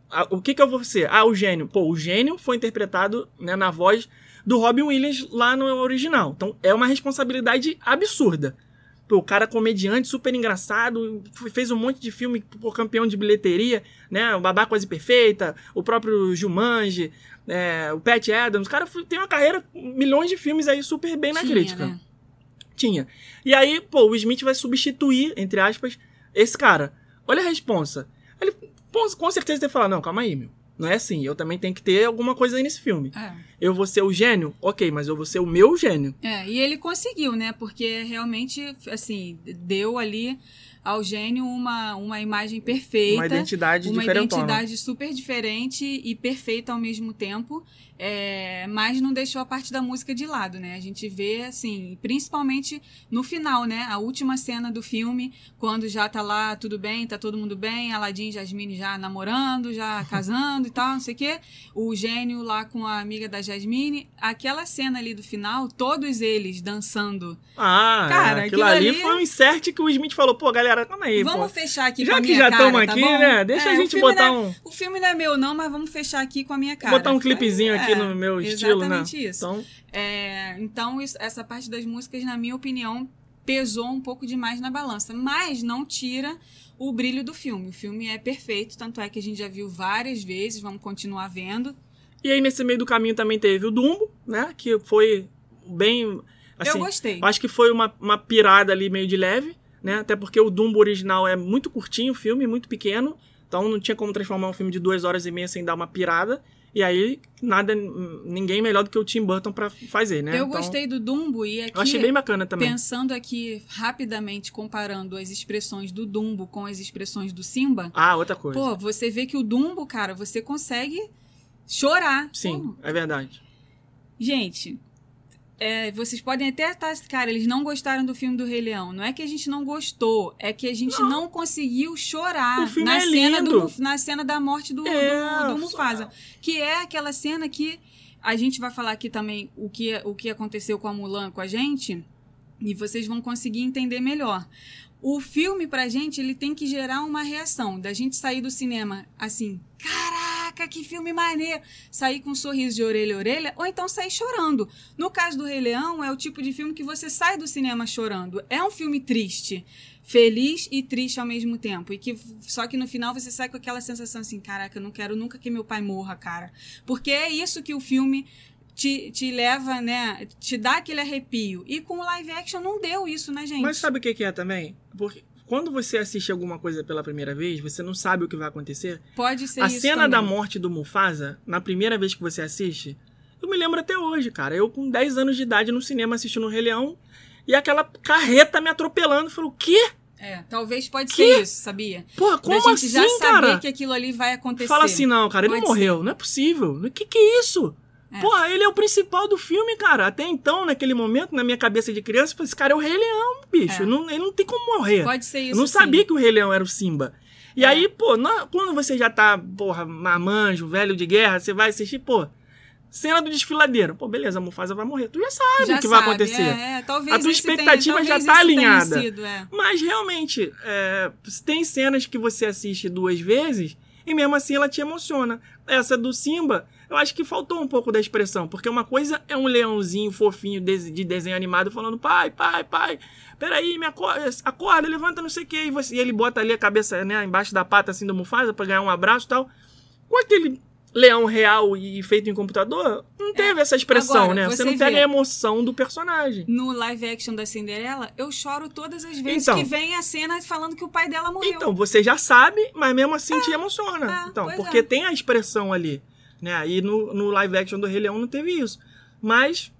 a- o que que eu vou ser? Ah, o gênio. Pô, o gênio foi interpretado né, na voz do Robin Williams lá no original. Então, é uma responsabilidade absurda. Pô, o cara comediante, super engraçado, fez um monte de filme, pô, campeão de bilheteria, né? O Babá Quase Perfeita, o próprio Jumanji, é, o Pat Adams. O cara tem uma carreira, milhões de filmes aí super bem na Tinha, crítica. né? Tinha. E aí, pô, o Smith vai substituir, entre aspas, esse cara. Olha a responsa. Ele, com certeza, deve falar, não, calma aí, meu. Não é assim, eu também tenho que ter alguma coisa aí nesse filme. É. Eu vou ser o gênio? Ok, mas eu vou ser o meu gênio. É, e ele conseguiu, né? Porque realmente, assim, deu ali ao gênio uma, uma imagem perfeita. Uma identidade uma identidade super diferente e perfeita ao mesmo tempo, é, mas não deixou a parte da música de lado, né? A gente vê, assim, principalmente no final, né? A última cena do filme, quando já tá lá, tudo bem, tá todo mundo bem, Aladdin e Jasmine já namorando, já casando e tal, não sei o quê. O gênio lá com a amiga da Jasmine. Aquela cena ali do final, todos eles dançando. Ah, Cara, aquilo, aquilo ali, ali- foi um insert que o Smith falou, pô, galera, calma aí, vamos pô. fechar aqui com Já a que minha já cara, estamos tá aqui, bom? né? Deixa É, a gente filme botar é- um... O filme não é meu, não, mas vamos fechar aqui com a minha cara. Botar um clipezinho aqui é, no meu estilo, né? Exatamente isso. Então, É, então, isso- essa parte das músicas, na minha opinião, pesou um pouco demais na balança. Mas não tira o brilho do filme. O filme é perfeito, tanto é que a gente já viu várias vezes, vamos continuar vendo. E aí, nesse meio do caminho também teve o Dumbo, né? Que foi bem. Assim, eu gostei. Acho que foi uma, uma pirada ali meio de leve, né? Até porque o Dumbo original é muito curtinho, o filme, muito pequeno. Então não tinha como transformar um filme de duas horas e meia sem dar uma pirada. E aí, nada, ninguém melhor do que o Tim Burton pra fazer, né? Eu Então, gostei do Dumbo e aqui, Eu achei bem bacana também. pensando aqui rapidamente, comparando as expressões do Dumbo com as expressões do Simba, Ah, outra coisa. pô, você vê que o Dumbo, cara, você consegue chorar. Sim, Pô, é verdade. Gente, é, vocês podem até estar. Cara, eles não gostaram do filme do Rei Leão. Não é que a gente não gostou, é que a gente não, conseguiu chorar na, é cena do, na cena da morte do, É, do, do Mufasa. Que é aquela cena que a gente vai falar aqui também o que, o que aconteceu com a Mulan com a gente. E vocês vão conseguir entender melhor. O filme, pra gente, ele tem que gerar uma reação. Da gente sair do cinema assim, caraca, que filme maneiro! Sair com um sorriso de orelha a orelha, ou então sair chorando. No caso do Rei Leão, é o tipo de filme que você sai do cinema chorando. É um filme triste. Feliz e triste ao mesmo tempo. E que só que no final você sai com aquela sensação assim, caraca, eu não quero nunca que meu pai morra, cara. Porque é isso que o filme te, te leva, né? Te dá aquele arrepio. E com o live action não deu isso, né, gente? Mas sabe o que é também? Porque quando você assiste alguma coisa pela primeira vez, você não sabe o que vai acontecer. Pode ser A isso cena também. da morte do Mufasa, na primeira vez que você assiste, eu me lembro até hoje, cara. Eu com 10 anos de idade no cinema assistindo o Rei Leão e aquela carreta me atropelando. Eu falei, o quê? É, talvez pode Que? ser isso, sabia? Porra, da como gente assim, já saber cara? que aquilo ali vai acontecer. Fala assim, não, cara, ele Pode morreu. Não é possível. O que que é isso? É. Porra, ele é o principal do filme, cara. Até então, naquele momento, na minha cabeça de criança, eu falei, esse cara é o Rei Leão, bicho. É. Não- ele não tem como morrer. Pode ser isso. Eu não sim. sabia que o Rei Leão era o Simba. E É. aí, pô, na- quando você já tá, porra, mamanjo, velho de guerra, você vai assistir, pô, cena do desfiladeiro. Pô, beleza, a Mufasa vai morrer. Tu já sabe Já o que vai sabe, acontecer. É, é, talvez A tua esse tenha- expectativa já tá tenha alinhada. sido, é. Mas realmente, é, tem cenas que você assiste duas vezes e mesmo assim ela te emociona. Essa do Simba, eu acho que faltou um pouco da expressão, porque uma coisa é um leãozinho fofinho de, de desenho animado falando: pai, pai, pai, peraí, me acorda, acorda levanta, não sei o que. E, você- e ele bota ali a cabeça né, embaixo da pata assim do Mufasa pra ganhar um abraço e tal. Com aquele leão real e feito em computador, não teve essa expressão, Agora, né? Você, você não pega vê. a emoção do personagem. No live action da Cinderela, eu choro todas as vezes Então. que vem a cena falando que o pai dela morreu. Então, você já sabe, mas mesmo assim te emociona. é, então, porque é. tem a expressão ali. Né? Aí no, no live action do Rei Leão não teve isso. Mas,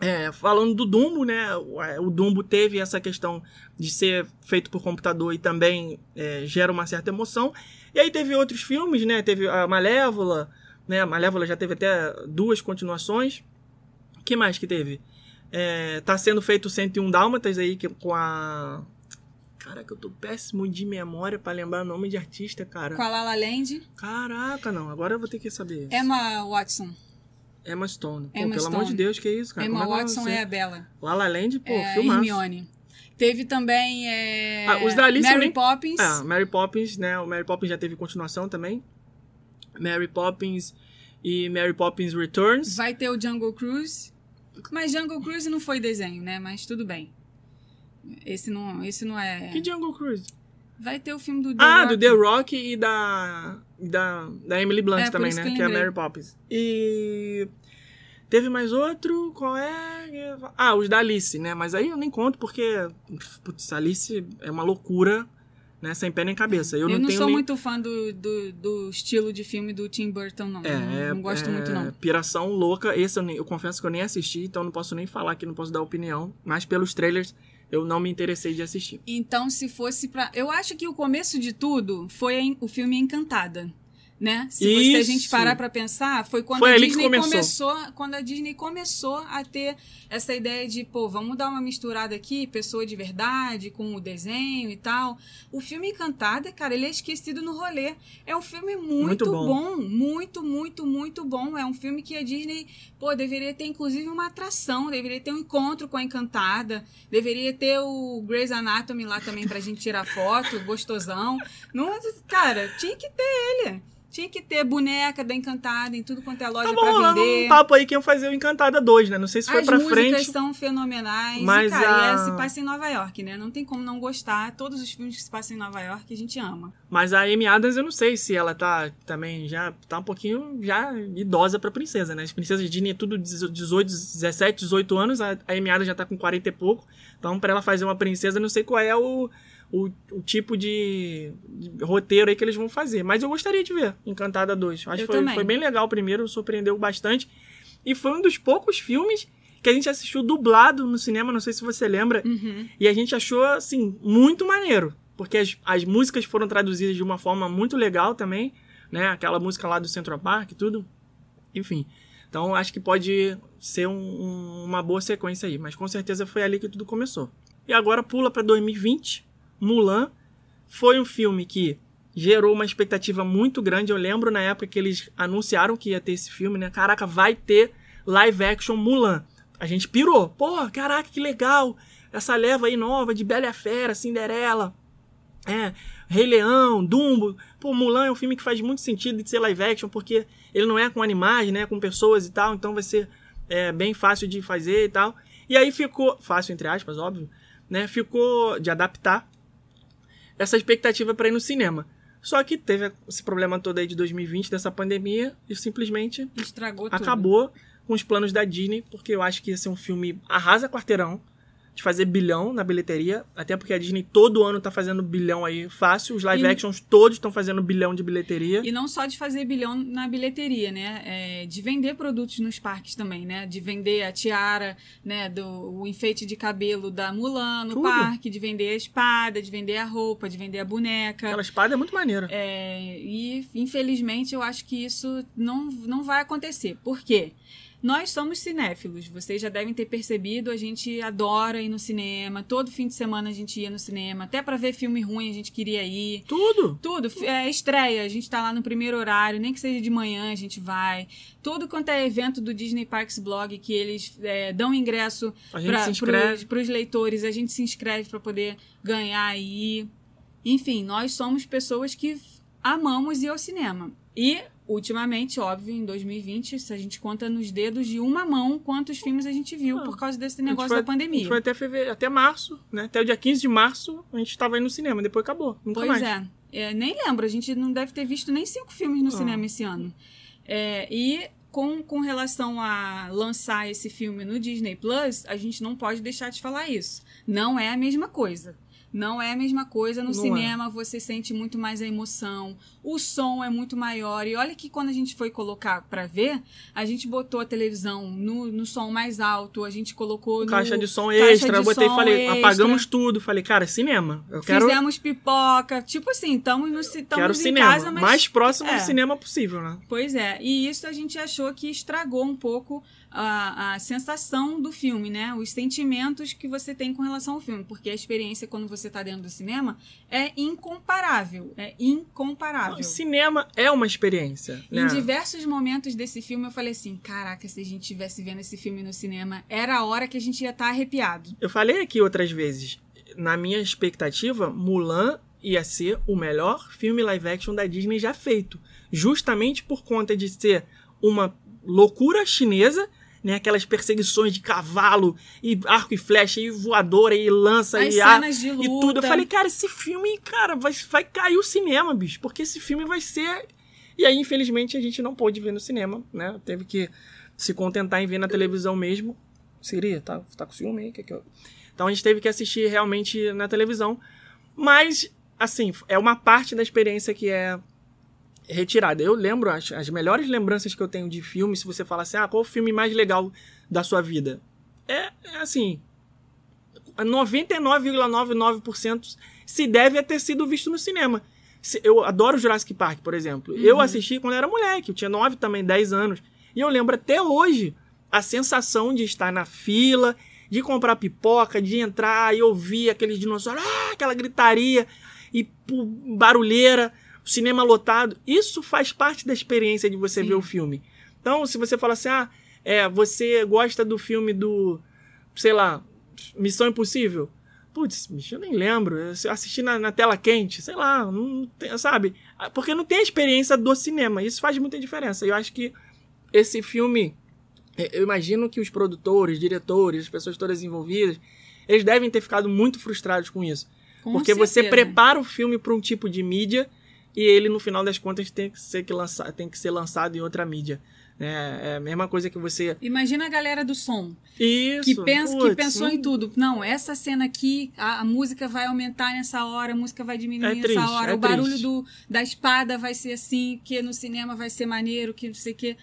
é, falando do Dumbo, né? O, Dumbo teve essa questão de ser feito por computador e também é, gera uma certa emoção. E aí teve outros filmes, né? Teve a Malévola, né? A Malévola já teve até duas continuações. Que mais que teve? É, tá sendo feito 101 Dálmatas aí que, com a. Caraca, eu tô péssimo de memória pra lembrar o nome de artista, cara. Com a Lala Land, Caraca, não. Agora eu vou ter que saber. Emma Watson. Emma Stone. Pô, Emma pelo amor de Stone. Deus, que isso, cara? Emma é eu Watson é a Bella. La La Land, pô, é filmaço. Hermione. Teve também é, Ah, os da Alice Mary nem- Poppins. Ah, Mary Poppins, né? O Mary Poppins já teve continuação também. Mary Poppins e Mary Poppins Returns. Vai ter o Jungle Cruise. Mas Jungle Cruise não foi desenho, né? Mas tudo bem. Esse não, esse não é. Que Jungle Cruise? Vai ter o filme do The Ah, Rock. do The Rock e da. da, da Emily Blunt É, também, né? que Que é a. Mary Poppins. E. Teve mais outro, qual é? Ah, os da Alice, né? Mas aí eu nem conto porque. Putz, Alice é uma loucura, né? Sem pé nem cabeça. Eu, Eu, não, não sou nem... muito fã do, do, do estilo de filme do Tim Burton, não. É, não, não gosto é muito, não. Piração louca. Esse eu, nem- eu confesso que eu nem assisti, então não posso nem falar aqui, não posso dar opinião. Mas pelos trailers eu não me interessei de assistir. Então, se fosse pra. Eu acho que o começo de tudo foi o filme Encantada. Né? Se, você, a gente parar pra pensar, foi quando Foi a Disney começou. quando a Disney começou a ter essa ideia de, pô, vamos dar uma misturada aqui, pessoa de verdade, com o desenho e tal. O filme Encantada, cara, ele é esquecido no rolê. É um filme muito, Muito bom. bom. muito, muito, muito bom. É um filme que a Disney, pô, deveria ter inclusive uma atração, deveria ter um encontro com a Encantada, deveria ter o Grey's Anatomy lá também pra gente tirar foto, gostosão. Não, cara, tinha que ter ele. Tinha que ter boneca da Encantada em tudo quanto é loja Tá bom, pra vender. um papo aí que iam fazer o Encantada 2, né? Não sei se foi As pra músicas frente. são fenomenais. mas e, cara, a- é, se passa em Nova York, né? Não tem como não gostar. Todos os filmes que se passam em Nova York a gente ama. Mas a Amy Adams, eu não sei se ela tá também já tá um pouquinho já idosa pra princesa, né? As princesas de Disney é tudo 18, 17, 18 anos, a a Amy Adams já tá com 40 e pouco. Então, pra ela fazer uma princesa, eu não sei qual é o, o, o tipo de, de roteiro aí que eles vão fazer. Mas eu gostaria de ver Encantada 2. Acho que foi, foi bem legal o primeiro, surpreendeu bastante. E foi um dos poucos filmes que a gente assistiu dublado no cinema, não sei se você lembra. Uhum. E a gente achou, assim, muito maneiro. Porque as, as músicas foram traduzidas de uma forma muito legal também, né? Aquela música lá do Central Park e tudo. Enfim. Então acho que pode ser um- um- uma boa sequência aí. Mas com certeza foi ali que tudo começou. E agora pula pra 2020. Mulan foi um filme que gerou uma expectativa muito grande. Eu lembro na época que eles anunciaram que ia ter esse filme, né? Caraca, vai ter live action Mulan. A gente pirou. Pô, caraca, que legal. Essa leva aí nova de Bela Fera, Cinderela. É, Rei Leão, Dumbo. Pô, Mulan é um filme que faz muito sentido de ser live action, porque ele não é com animais, né? Com pessoas e tal, então vai ser é, bem fácil de fazer e tal. E aí ficou. Fácil, entre aspas, óbvio, né? Ficou de adaptar essa expectativa para ir no cinema. Só que teve esse problema todo aí de 2020, dessa pandemia, e simplesmente Estragou tudo. acabou com os planos da Disney, porque eu acho que ia ser um filme arrasa quarteirão, de fazer bilhão na bilheteria, até porque a Disney todo ano tá fazendo bilhão aí fácil, os live E- actions todos estão fazendo bilhão de bilheteria. E não só de fazer bilhão na bilheteria, né? É, de vender produtos nos parques também, né? De vender a tiara, né? Do, o enfeite de cabelo da Mulan no Tudo. parque, de vender a espada, de vender a roupa, de vender a boneca. Aquela espada é muito maneira. É, e infelizmente eu acho que isso não, não vai acontecer. Por quê? Nós somos cinéfilos, vocês já devem ter percebido, a gente adora ir no cinema, todo fim de semana a gente ia no cinema, até pra ver filme ruim a gente queria ir. Tudo. Tudo, é, estreia, a gente tá lá no primeiro horário, nem que seja de manhã a gente vai. Tudo quanto é evento do Disney Parks Blog que eles é, dão ingresso para os leitores, a gente se inscreve para poder ganhar e ir. Enfim, nós somos pessoas que amamos ir ao cinema. E, ultimamente, óbvio, em 2020, se a gente conta nos dedos de uma mão quantos filmes a gente viu Ah, por causa desse A negócio foi- da A pandemia. gente foi até, fevereiro, até março, né? Até o dia 15 de março a gente tava aí no cinema, depois acabou. Nunca Pois mais. é. É, Nem lembro, a gente não deve ter visto nem cinco filmes no Ah. cinema esse ano. É, e com, com relação a lançar esse filme no Disney Plus, a gente não pode deixar de falar isso. Não é a mesma coisa. Não é a mesma coisa. No Não é. cinema você sente muito mais a emoção. O som é muito maior. E olha que quando a gente foi colocar pra ver, a gente botou a televisão no, no som mais alto, a gente colocou no. Caixa de som caixa extra, de eu botei e som falei, extra. apagamos tudo. Falei, cara, cinema. Eu quero, Fizemos pipoca. Tipo assim, estamos no quero em cinema. casa, mas Mais próximo é. do cinema possível, né? Pois é, e isso a gente achou que estragou um pouco a, a sensação do filme, né? Os sentimentos que você tem com relação ao filme, porque a experiência quando você tá dentro do cinema é incomparável, é incomparável. O cinema é uma experiência. Né? Em diversos momentos desse filme eu falei assim, caraca, se a gente tivesse vendo esse filme no cinema, era a hora que a gente ia estar arrepiado. Eu falei aqui outras vezes, na minha expectativa, Mulan ia ser o melhor filme live action da Disney já feito. Justamente por conta de ser uma loucura chinesa né? Aquelas perseguições de cavalo, e arco e flecha, e voadora, e lança, As e ar, e tudo. Eu falei, cara, esse filme, cara, vai, vai cair o cinema, bicho, porque esse filme vai ser. E aí, infelizmente, a gente não pôde ver no cinema, né? Teve que se contentar em ver na televisão mesmo. Seria, tá, tá com ciúme aí? Que que eu... Então a gente teve que assistir realmente na televisão. Mas, assim, é uma parte da experiência que é retirada. Eu lembro, as, as melhores lembranças que eu tenho de filme, se você falar assim, ah, qual o filme mais legal da sua vida? É, é assim, 99,99% se deve a ter sido visto no cinema. Se- Eu adoro Jurassic Park, por exemplo. Eu assisti quando era moleque, eu tinha 9 também, 10 anos. E eu lembro até hoje a sensação de estar na fila, de comprar pipoca, de entrar e ouvir aqueles dinossauros, ah, aquela gritaria e barulheira, o cinema lotado. Isso faz parte da experiência de você Sim. ver o filme. Então, se você fala assim, ah, é, você gosta do filme do, sei lá, Missão Impossível? Putz, eu nem lembro. Eu assisti na, na tela quente, sei lá, não tem- sabe? Porque não tem a experiência do cinema. Isso faz muita diferença. Eu acho que esse filme, eu imagino que os produtores, diretores, as pessoas todas envolvidas, eles devem ter ficado muito frustrados com isso. Com porque você certeza. prepara o filme para um tipo de mídia e ele, no final das contas, tem que ser, que lança, tem que ser lançado em outra mídia. né? É a mesma coisa que você. Imagina a galera do som, Isso. que, pensa, que putz, pensou não- em tudo. Não, essa cena aqui, a, a música vai aumentar nessa hora, a música vai diminuir É nessa triste, hora, é o barulho triste. do, da espada vai ser assim, que no cinema vai ser maneiro, que não sei o que.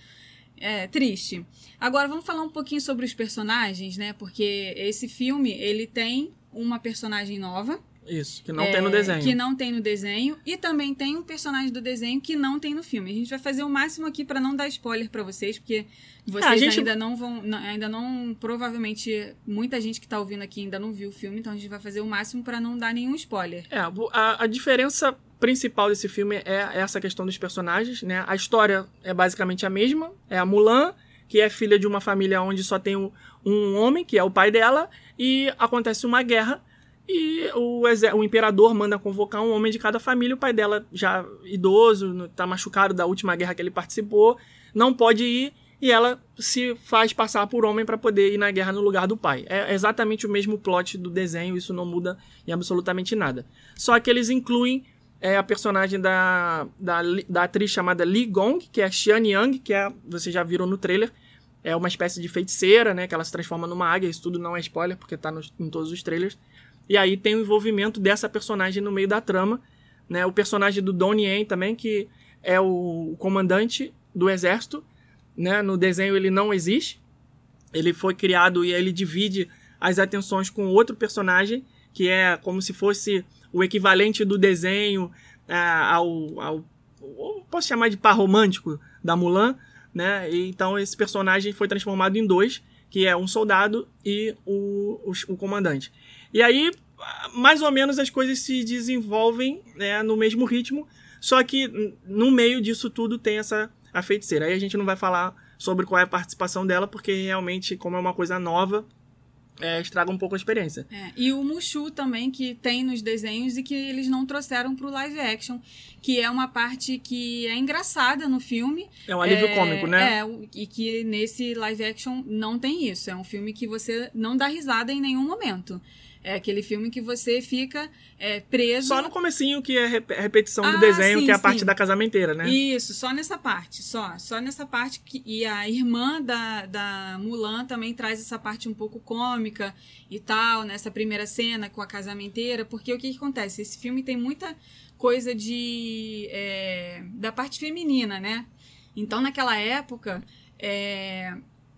É triste. Agora vamos falar um pouquinho sobre os personagens, né? Porque esse filme, ele tem uma personagem nova. Isso, que não é, tem no desenho. Que não tem no desenho. E também tem um personagem do desenho que não tem no filme. A gente vai fazer o máximo aqui pra não dar spoiler pra vocês, porque vocês Ah, a gente- ainda não vão. ainda não. Provavelmente, muita gente que tá ouvindo aqui ainda não viu o filme, então a gente vai fazer o máximo pra não dar nenhum spoiler. É, a, a diferença principal desse filme é essa questão dos personagens, né? A história é basicamente a mesma. É a Mulan, que é filha de uma família onde só tem um, um homem, que é o pai dela, e acontece uma guerra. E o, o imperador manda convocar um homem de cada família. O pai dela, já idoso, no- tá machucado da última guerra que ele participou, não pode ir. E ela se faz passar por homem para poder ir na guerra no lugar do pai. É exatamente o mesmo plot do desenho, isso não muda em absolutamente nada. Só que eles incluem é, a personagem da, da, da atriz chamada Li Gong, que é a Xian Yang, que é, vocês já viram no trailer. É uma espécie de feiticeira, né? Que ela se transforma numa águia. Isso tudo não é spoiler, porque tá nos- em todos os trailers. E aí tem o envolvimento dessa personagem no meio da trama. Né? O personagem do Donnie Yen também, que é o comandante do exército. Né? No desenho ele não existe. Ele foi criado e ele divide as atenções com outro personagem, que é como se fosse o equivalente do desenho ah, ao, ao- Posso chamar de par romântico da Mulan. Né? E, então esse personagem foi transformado em dois, que é um soldado e o, o, o comandante. E aí, mais ou menos, as coisas se desenvolvem né, no mesmo ritmo, só que no meio disso tudo tem essa a feiticeira. Aí a gente não vai falar sobre qual é a participação dela, porque realmente, como é uma coisa nova, é, estraga um pouco a experiência. É, e o Mushu também, que tem nos desenhos e que eles não trouxeram pro live action, que é uma parte que é engraçada no filme. É um alívio É, cômico, né? É, e que nesse live action não tem isso. É um filme que você não dá risada em nenhum momento. É aquele filme que você fica é, preso. Só no comecinho que é rep- repetição do Ah, desenho, sim, que é a sim. parte da casamenteira, né? Isso, só nessa parte, só. Só nessa parte. Que, e a irmã da, da Mulan também traz essa parte um pouco cômica e tal, nessa primeira cena com a casamenteira, porque o que, que acontece? Esse filme tem muita coisa de. é, da parte feminina, né? Então, naquela época, é,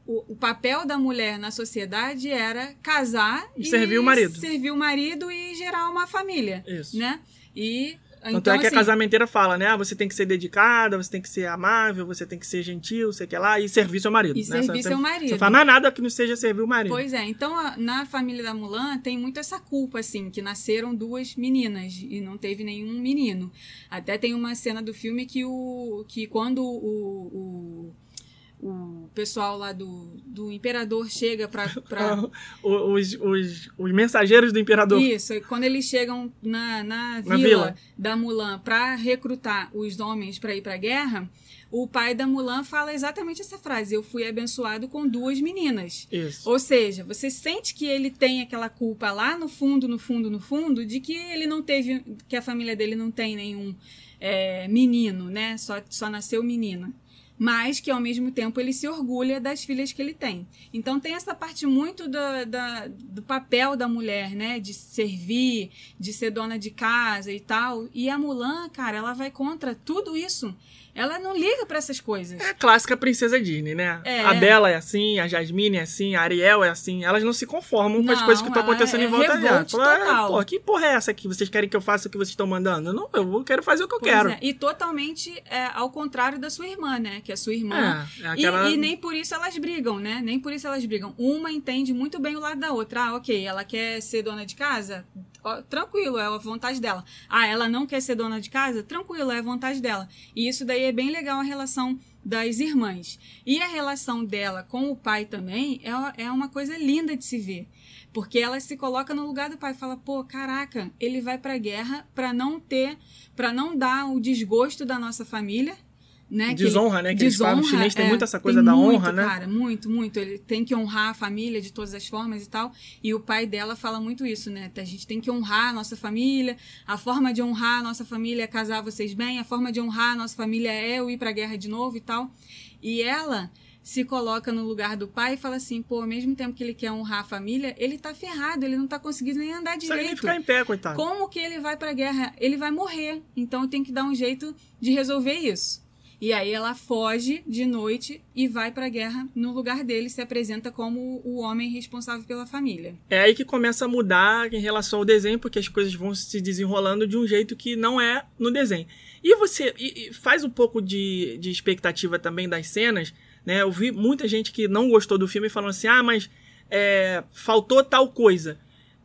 o, o papel da mulher na sociedade era casar E servir o marido. Servir o marido e gerar uma família, Isso. né? E. Tanto então, é que assim, a casamenteira fala, né? Ah, você tem que ser dedicada, você tem que ser amável, você tem que ser gentil, sei que lá, e servir seu marido. E né? servir Você- seu Você marido. faz mais nada que não seja servir o marido. Pois é, então a- na família da Mulan tem muito essa culpa, assim, que nasceram duas meninas e não teve nenhum menino. Até tem uma cena do filme que o. que quando o. o o pessoal lá do, do imperador chega pra. pra... os, os, os mensageiros do imperador. Isso, e quando eles chegam na, na, vila, Na vila. da Mulan pra recrutar os homens pra ir pra guerra, o pai da Mulan fala exatamente essa frase: Eu fui abençoado com duas meninas. Isso. Ou seja, você sente que ele tem aquela culpa lá no fundo, no fundo, no fundo, de que ele não teve, que a família dele não tem nenhum é, menino, né? Só, só nasceu menina. Mas que ao mesmo tempo ele se orgulha das filhas que ele tem. Então tem essa parte muito do, do papel da mulher, né? De servir, de ser dona de casa e tal. E a Mulan, cara, ela vai contra tudo isso. Ela não liga pra essas coisas. É a clássica princesa Disney, né? É. A Bela é assim, a Jasmine é assim, a Ariel é assim. Elas não se conformam com as Não, coisas que estão ela acontecendo é em volta dela. Fala, ah, que porra é essa que vocês querem que eu faça o que vocês estão mandando? Não, eu quero fazer o que eu Pois quero. é, E totalmente é, ao contrário da sua irmã, né? Que a sua irmã É, é aquela... E, e nem por isso elas brigam, né? Nem por isso elas brigam. Uma entende muito bem o lado da outra. Ah, ok, ela quer ser dona de casa? Tranquilo, é a vontade dela. Ah, ela não quer ser dona de casa? Tranquilo, é a vontade dela. E isso daí é bem legal a relação das irmãs. E a relação dela com o pai também é, é uma coisa linda de se ver. Porque ela se coloca no lugar do pai fala: pô, caraca, ele vai pra guerra pra não ter, pra não dar o desgosto da nossa família. Né? Que ele- Desonra, né? Que eles falam, o Desonra, chinês tem é, muito essa coisa tem da muito, honra, né? Cara, muito, muito. Ele tem que honrar a família de todas as formas e tal. E o pai dela fala muito isso, né? A gente tem que honrar a nossa família. A forma de honrar a nossa família é casar vocês bem. A forma de honrar a nossa família é eu ir pra guerra de novo e tal. E ela se coloca no lugar do pai e fala assim: pô, ao mesmo tempo que ele quer honrar a família, ele tá ferrado, ele não tá conseguindo nem andar Não nem direito. ficar em pé, coitado. Como que ele vai pra guerra? Ele vai morrer. Então tenho que dar um jeito de resolver isso. E aí ela foge de noite e vai pra guerra no lugar dele, se apresenta como o homem responsável pela família. É aí que começa a mudar em relação ao desenho, porque as coisas vão se desenrolando de um jeito que não é no desenho. E você e- e faz um pouco de, de expectativa também das cenas, né? Eu vi muita gente que não gostou do filme falando assim, ah, mas é, faltou tal coisa.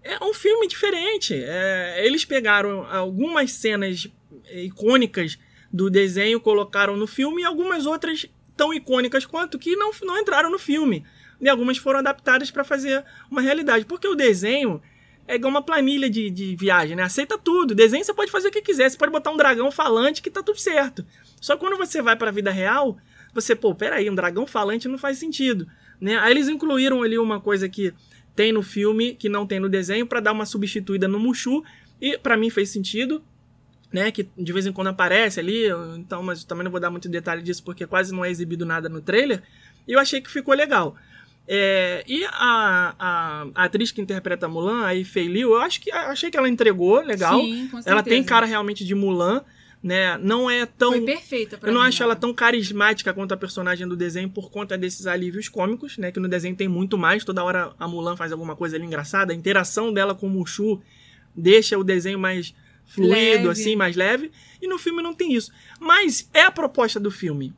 É um filme diferente. É, eles pegaram algumas cenas icônicas do desenho, colocaram no filme, e algumas outras tão icônicas quanto que não, não entraram no filme. E algumas foram adaptadas para fazer uma realidade. Porque o desenho é igual uma planilha de, de viagem, né? Aceita tudo. Desenho você pode fazer o que quiser. Você pode botar um dragão falante que tá tudo certo. Só que quando você vai para a vida real, você, pô, peraí, um dragão falante não faz sentido. Né? Aí eles incluíram ali uma coisa que tem no filme, que não tem no desenho, para dar uma substituída no Mushu. E para mim fez sentido, né? Que de vez em quando aparece ali. Então, mas também não vou dar muito detalhe disso porque quase não é exibido nada no trailer. E eu achei que ficou legal. É, e a, a, a atriz que interpreta a Mulan, a Fei Liu, eu acho que achei que ela entregou legal. Sim, com certeza. ela tem cara realmente de Mulan, né? Não é tão Foi perfeita pra eu não mim, acho ela tão carismática quanto a personagem do desenho por conta desses alívios cômicos, né? Que no desenho tem muito mais. Toda hora a Mulan faz alguma coisa ali engraçada. A interação dela com o Mushu deixa o desenho mais fluido, Leve. assim, mais leve. E no filme não tem isso. Mas é a proposta do filme.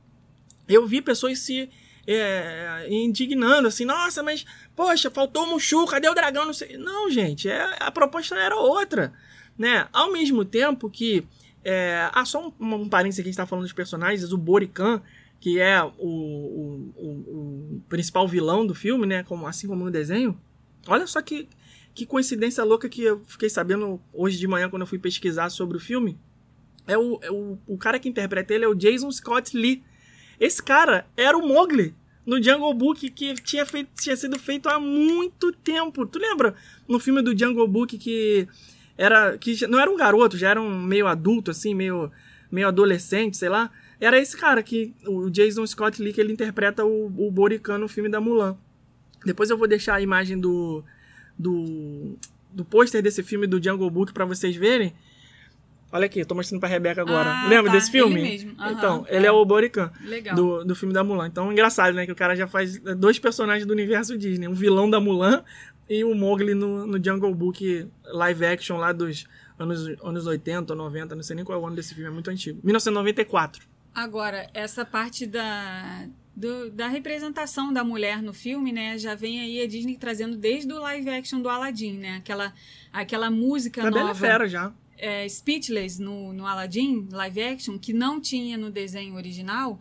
Eu vi pessoas se é, indignando, assim, nossa, mas, poxa, faltou o Mushu, cadê o dragão? Não sei. Não, gente, é, a proposta era outra. Né? Ao mesmo tempo que. É, ah, só um, um parênteses aqui, a gente tá falando dos personagens, o Borican, que é o, o, o, o principal vilão do filme, né? Como, assim como no desenho. Olha só que, que coincidência louca que eu fiquei sabendo hoje de manhã quando eu fui pesquisar sobre o filme. É o, é o, o cara que interpreta ele é o Jason Scott Lee. Esse cara era o Mowgli no Jungle Book que tinha, feito, tinha sido feito há muito tempo. Tu lembra no filme do Jungle Book que era que não era um garoto, já era um meio adulto assim, meio meio adolescente, sei lá. Era esse cara que o Jason Scott Lee que ele interpreta o, o Borican no filme da Mulan. Depois eu vou deixar a imagem do do do pôster desse filme do Jungle Book pra vocês verem. Olha aqui, eu tô mostrando pra Rebeca agora. Ah, Lembra tá, desse filme? ele mesmo. Aham, então, é. ele é o Borican Legal. do, do filme da Mulan. Então, engraçado, né? Que o cara já faz dois personagens do universo Disney. Um vilão da Mulan e o Mowgli no, no Jungle Book live action lá dos anos, anos 80 ou 90. Não sei nem qual é o ano desse filme, é muito antigo. 1994. Agora, essa parte da, do- da representação da mulher no filme, né? Já vem aí a Disney trazendo desde o live action do Aladdin, né? Aquela, aquela música Da Bela nova. Fera já. é, Speechless no, no Aladdin, live action, que não tinha no desenho original,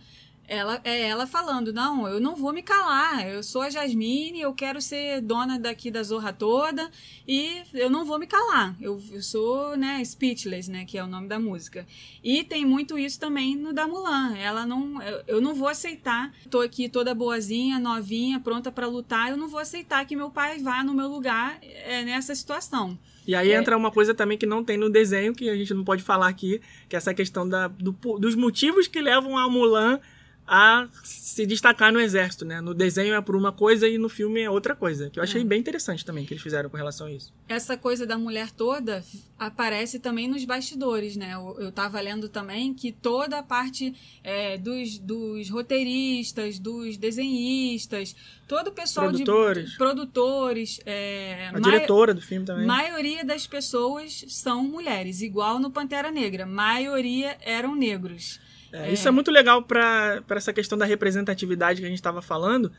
ela é ela falando: "Não, eu não vou me calar. Eu sou a Jasmine, eu quero ser dona daqui da zorra toda e eu não vou me calar. Eu, eu sou, né, speechless, né, que é o nome da música. E tem muito isso também no da Mulan. Ela não eu, eu não vou aceitar. Tô aqui toda boazinha, novinha, pronta para lutar. Eu não vou aceitar que meu pai vá no meu lugar é, nessa situação. E aí É. entra uma coisa também que não tem no desenho, que a gente não pode falar aqui, que é essa questão da, do- dos motivos que levam a Mulan a se destacar no exército, né? No desenho é por uma coisa e no filme é outra coisa. Que eu achei bem interessante também que eles fizeram com relação a isso. essa coisa da mulher toda aparece também nos bastidores, né? Eu, eu tava lendo também que toda a parte é, dos, dos roteiristas, dos desenhistas, todo o pessoal Produtores. de produtores, é, A diretora do filme também. maioria das pessoas são mulheres, igual no Pantera Negra, maioria eram negros. É, Isso é muito legal para essa questão da representatividade que a gente estava falando,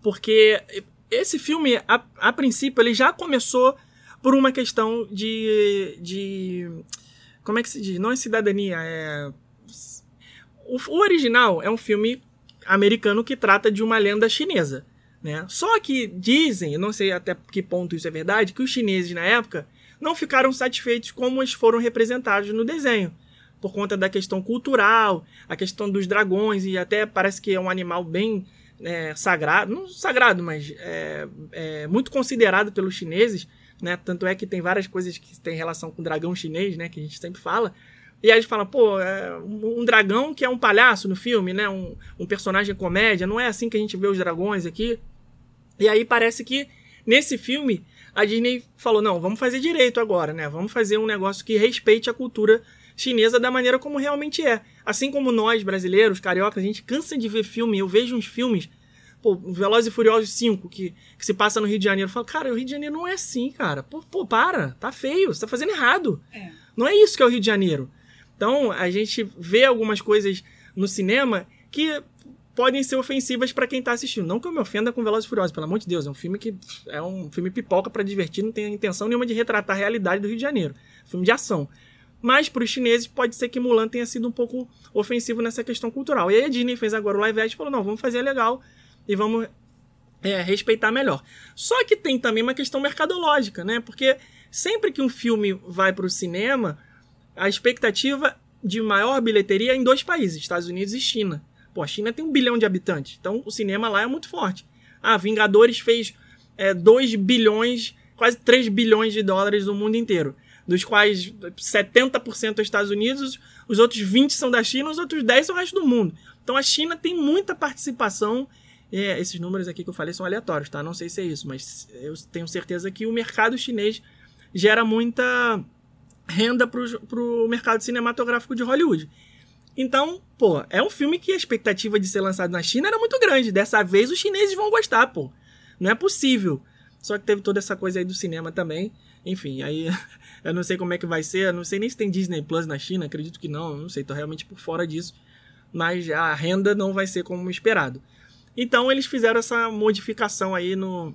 porque esse filme, a, a princípio, ele já começou por uma questão de, de. Como é que se diz? Não é cidadania, é. O, o original é um filme americano que trata de uma lenda chinesa. Né? Só que dizem, não sei até que ponto isso é verdade, que os chineses na época não ficaram satisfeitos como eles foram representados no desenho por conta da questão cultural, a questão dos dragões, e até parece que é um animal bem é, sagrado, não sagrado, mas é, é muito considerado pelos chineses, né? Tanto é que tem várias coisas que têm relação com o dragão chinês, né? Que a gente sempre fala. E aí a gente fala, pô, é um, um dragão que é um palhaço no filme, né? Um, um personagem comédia, não é assim que a gente vê os dragões aqui. E aí parece que nesse filme a Disney falou, não, vamos fazer direito agora, né? Vamos fazer um negócio que respeite a cultura chinesa da maneira como realmente é. Assim como nós, brasileiros, cariocas, a gente cansa de ver filme. Eu vejo uns filmes, pô, Velozes e Furiosos 5, que, que se passa no Rio de Janeiro. Eu falo, cara, o Rio de Janeiro não é assim, cara. Pô, pô para, tá feio, você tá fazendo errado. É. Não é isso que é o Rio de Janeiro. Então, a gente vê algumas coisas no cinema que podem ser ofensivas para quem tá assistindo. Não que eu me ofenda com Velozes e Furiosos, pelo amor de Deus, é um filme que é um filme pipoca para divertir, não tem intenção nenhuma de retratar a realidade do Rio de Janeiro. Filme de ação. Mas para os chineses pode ser que Mulan tenha sido um pouco ofensivo nessa questão cultural. E aí a Disney fez agora o live action e falou: não, vamos fazer legal e vamos é, respeitar melhor. Só que tem também uma questão mercadológica, né? Porque sempre que um filme vai para o cinema, a expectativa de maior bilheteria é em dois países, Estados Unidos e China. Pô, a China tem um bilhão de habitantes, então o cinema lá é muito forte. Ah, Vingadores fez é, 2 bilhões, quase 3 bilhões de dólares no mundo inteiro dos quais 70% é Estados Unidos, os outros 20 são da China, os outros 10 são o resto do mundo. Então a China tem muita participação. É, esses números aqui que eu falei são aleatórios, tá? Não sei se é isso, mas eu tenho certeza que o mercado chinês gera muita renda pro, pro mercado cinematográfico de Hollywood. Então, pô, é um filme que a expectativa de ser lançado na China era muito grande. Dessa vez os chineses vão gostar, pô. Não é possível. Só que teve toda essa coisa aí do cinema também. Enfim, aí eu não sei como é que vai ser. Eu não sei nem se tem Disney Plus na China. Acredito que não. Não sei, tô realmente por fora disso. Mas a renda não vai ser como esperado. Então eles fizeram essa modificação aí no,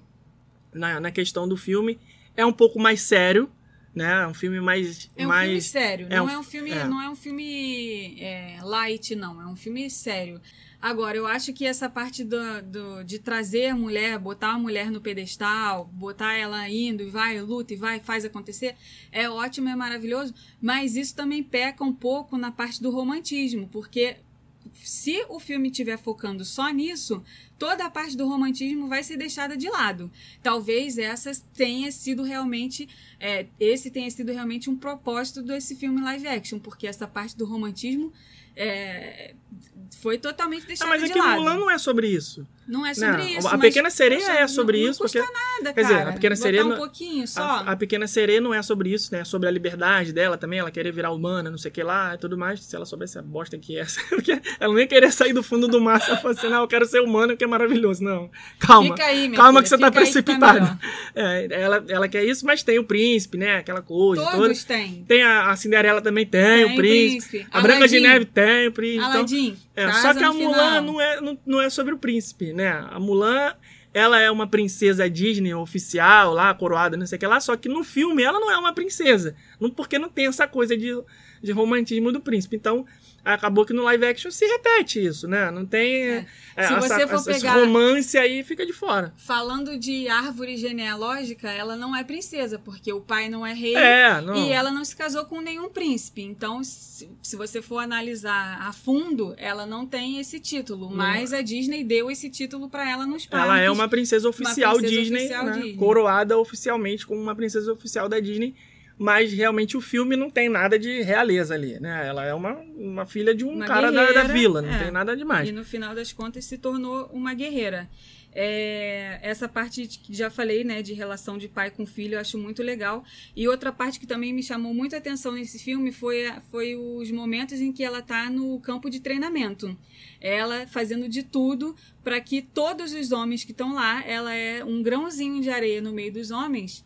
na, na questão do filme. É um pouco mais sério, né? É um filme mais. É um mais... filme sério, é não um- é um filme, é. não é um filme é, light, não, é um filme sério. Agora, eu acho que essa parte do, do- de trazer a mulher, botar a mulher no pedestal, botar ela indo e vai, luta e vai, faz acontecer, é ótimo, é maravilhoso, mas isso também peca um pouco na parte do romantismo, porque se o filme estiver focando só nisso, toda a parte do romantismo vai ser deixada de lado. Talvez essa tenha sido realmente, é, esse tenha sido realmente um propósito desse filme live action, porque essa parte do romantismo é, foi totalmente Ah, deixada mas de aqui lado. Mulan não é sobre isso. Não é sobre Não, isso. a mas, Pequena Sereia poxa, é sobre não, isso, Não custa porque- nada, quer dizer, cara. a Pequena Sereia um não- pouquinho só. A, a Pequena Sereia não é sobre isso, né? É sobre a liberdade dela também, ela querer virar humana, não sei o que lá e tudo mais. Se ela soubesse a bosta que é essa. porque ela nem queria sair do fundo do mar se ela fosse assim, não, eu quero ser humana, que é maravilhoso. Não, calma. Fica aí, Calma filha, que você tá tá melhor. É, ela, ela quer isso, mas tem o príncipe, né? Aquela coisa toda. Todos têm. Tem a, a Cinderela também tem, o Tem príncipe. príncipe. A Branca de. Neve tem o príncipe. Então, Aladim, é, casa só que a Mulan final. não é, não, não é sobre o príncipe, né? A Mulan ela é uma princesa Disney oficial, lá, coroada, não sei o que lá, só que no filme ela não é uma princesa. Não, porque não tem essa coisa de, de romantismo do príncipe. Então, acabou que no live action se repete isso, né? Não tem É. é, Se essa, você for essa- esse pegar- romance aí fica de fora. Falando de árvore genealógica, ela não é princesa, porque o pai não é rei. É, não. E ela não se casou com nenhum príncipe. Então, se, se você for analisar a fundo, ela não tem esse título. Mas a Disney deu esse título pra ela nos parques. Ela é uma princesa oficial princesa Disney, oficial né? Disney. coroada oficialmente como uma princesa oficial da Disney, mas realmente o filme não tem nada de realeza ali, né? Ela é uma, uma filha de um Uma cara da, da vila, não é. tem nada demais. E no final das contas se tornou uma guerreira. É, essa parte que já falei, né, de relação de pai com filho, eu acho muito legal. E outra parte que também me chamou muita atenção nesse filme foi, foi os momentos em que ela tá no campo de treinamento. Ela fazendo de tudo para que todos os homens que estão lá, ela é um grãozinho de areia no meio dos homens,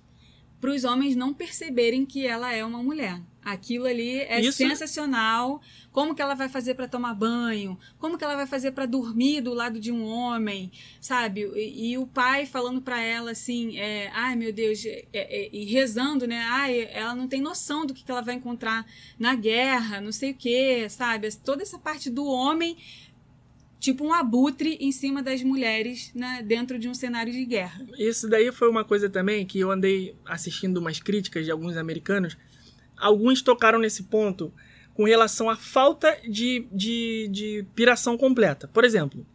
para os homens não perceberem que ela é uma mulher. Aquilo ali é Isso- sensacional. Como que ela vai fazer para tomar banho? Como que ela vai fazer para dormir do lado de um homem? Sabe? E, e o pai falando para ela assim, é, ai meu Deus, é, é, e rezando, né? Ai, ela não tem noção do que, que ela vai encontrar na guerra, não sei o que, sabe? Toda essa parte do homem tipo um abutre em cima das mulheres né, dentro de um cenário de guerra. Isso daí foi uma coisa também que eu andei assistindo umas críticas de alguns americanos. Alguns tocaram nesse ponto com relação à falta de, de, de piração completa. Por exemplo,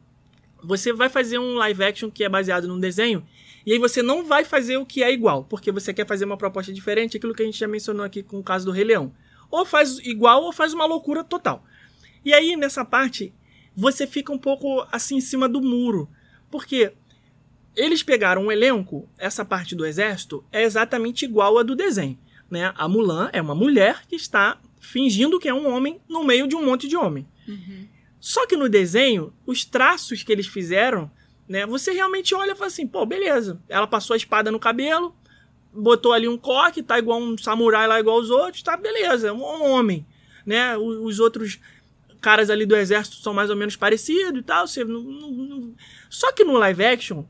você vai fazer um live action que é baseado num desenho, e aí você não vai fazer o que é igual, porque você quer fazer uma proposta diferente, aquilo que a gente já mencionou aqui com o caso do Rei Leão. Ou faz igual ou faz uma loucura total. E aí, nessa parte, você fica um pouco assim em cima do muro. Porque eles pegaram um elenco, essa parte do exército é exatamente igual a do desenho. Né? A Mulan é uma mulher que está fingindo que é um homem no meio de um monte de homem. Só que no desenho, os traços que eles fizeram, né, você realmente olha e fala assim, pô, beleza. Ela passou a espada no cabelo, botou ali um coque, tá igual um samurai lá igual os outros, tá beleza, é um homem, né? Os outros caras ali do exército são mais ou menos parecidos e tal, você não- não- não- Só que no live action,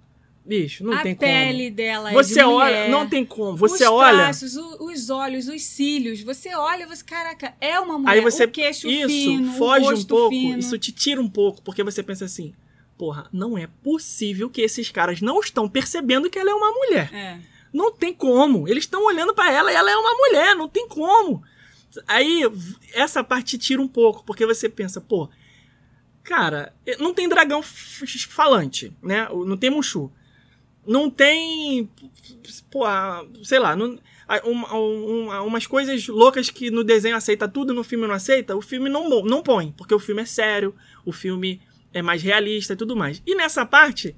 bicho, não a tem pele dela como. Você é de olha, mulher. não tem como. Você os olha, traços, o- os olhos, os cílios. Você olha, você, caraca, é uma mulher. Aí você. o queixo isso fino, foge um pouco. fino. Isso te tira um pouco, porque você pensa assim: porra, não é possível que esses caras não estão percebendo que ela é uma mulher. É. Não tem como. Eles estão olhando pra ela e ela é uma mulher, não tem como. Aí, essa parte tira um pouco, porque você pensa, pô, cara, não tem dragão falante, né? Não tem Mushu. Não tem. Pô, sei lá, não, uma- uma- umas coisas loucas que no desenho aceita tudo, no filme não aceita, o filme não, não põe, porque o filme é sério, o filme é mais realista e tudo mais. E nessa parte,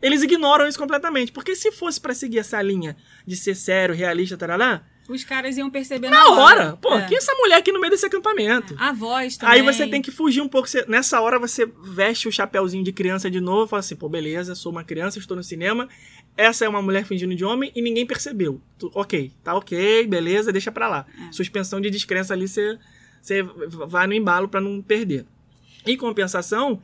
eles ignoram isso completamente, porque se fosse pra seguir essa linha de ser sério, realista, tarará, Os caras iam perceber na hora, pô, É. que essa mulher aqui no meio desse acampamento? A voz também. Aí você tem que fugir um pouco. você- nessa hora você veste o chapéuzinho de criança de novo, fala assim, pô, beleza, sou uma criança, estou no cinema. Essa é uma mulher fingindo de homem e ninguém percebeu. Tu- ok, tá ok, beleza, deixa pra lá. É. Suspensão de descrença ali, você, você vai no embalo pra não perder. Em compensação,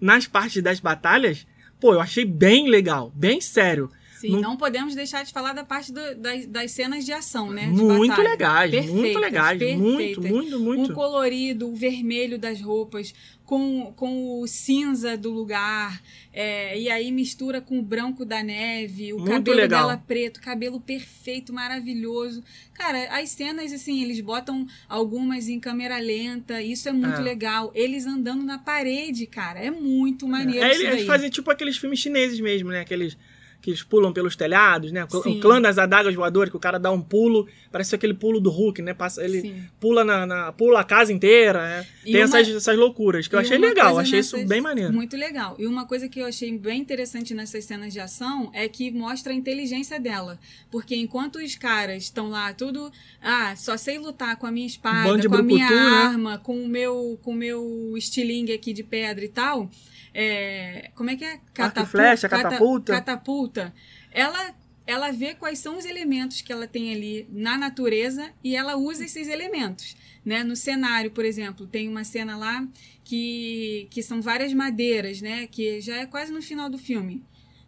nas partes das batalhas, pô, eu achei bem legal, bem sério. Sim, não- não... podemos deixar de falar da parte do- das, das cenas de ação, né? de muito batalha. legais, muito legais, muito, perfeitas. muito, muito. O colorido, o vermelho das roupas, com, com o cinza do lugar, é, e aí mistura com o branco da neve, o Muito cabelo legal. dela preto, cabelo perfeito, maravilhoso. Cara, as cenas, assim, eles botam algumas em câmera lenta, isso é muito É. legal. Eles andando na parede, cara, é muito maneiro É, eles fazem tipo aqueles filmes chineses mesmo, né? Aqueles que eles pulam pelos telhados, né? O Sim. clã das adagas voadoras, que o cara dá um pulo, parece aquele pulo do Hulk, né? Passa, ele Sim. pula na, na- pula a casa inteira, né? E Tem uma- essas, essas loucuras que eu achei legal, achei isso nessas- bem maneiro. Muito legal. E uma coisa que eu achei bem interessante nessas cenas de ação é que mostra a inteligência dela. Porque enquanto os caras estão lá, tudo. Ah, só sei lutar com a minha espada, com a minha né? arma, com o meu, com o meu estilingue aqui de pedra e tal. É, como é que é? e flecha, cata- catapulta. catapulta. Ela. Ela vê quais são os elementos que ela tem ali na natureza e ela usa esses elementos. Né? No cenário, por exemplo, tem uma cena lá que, que são várias madeiras, né? Que já é quase no final do filme.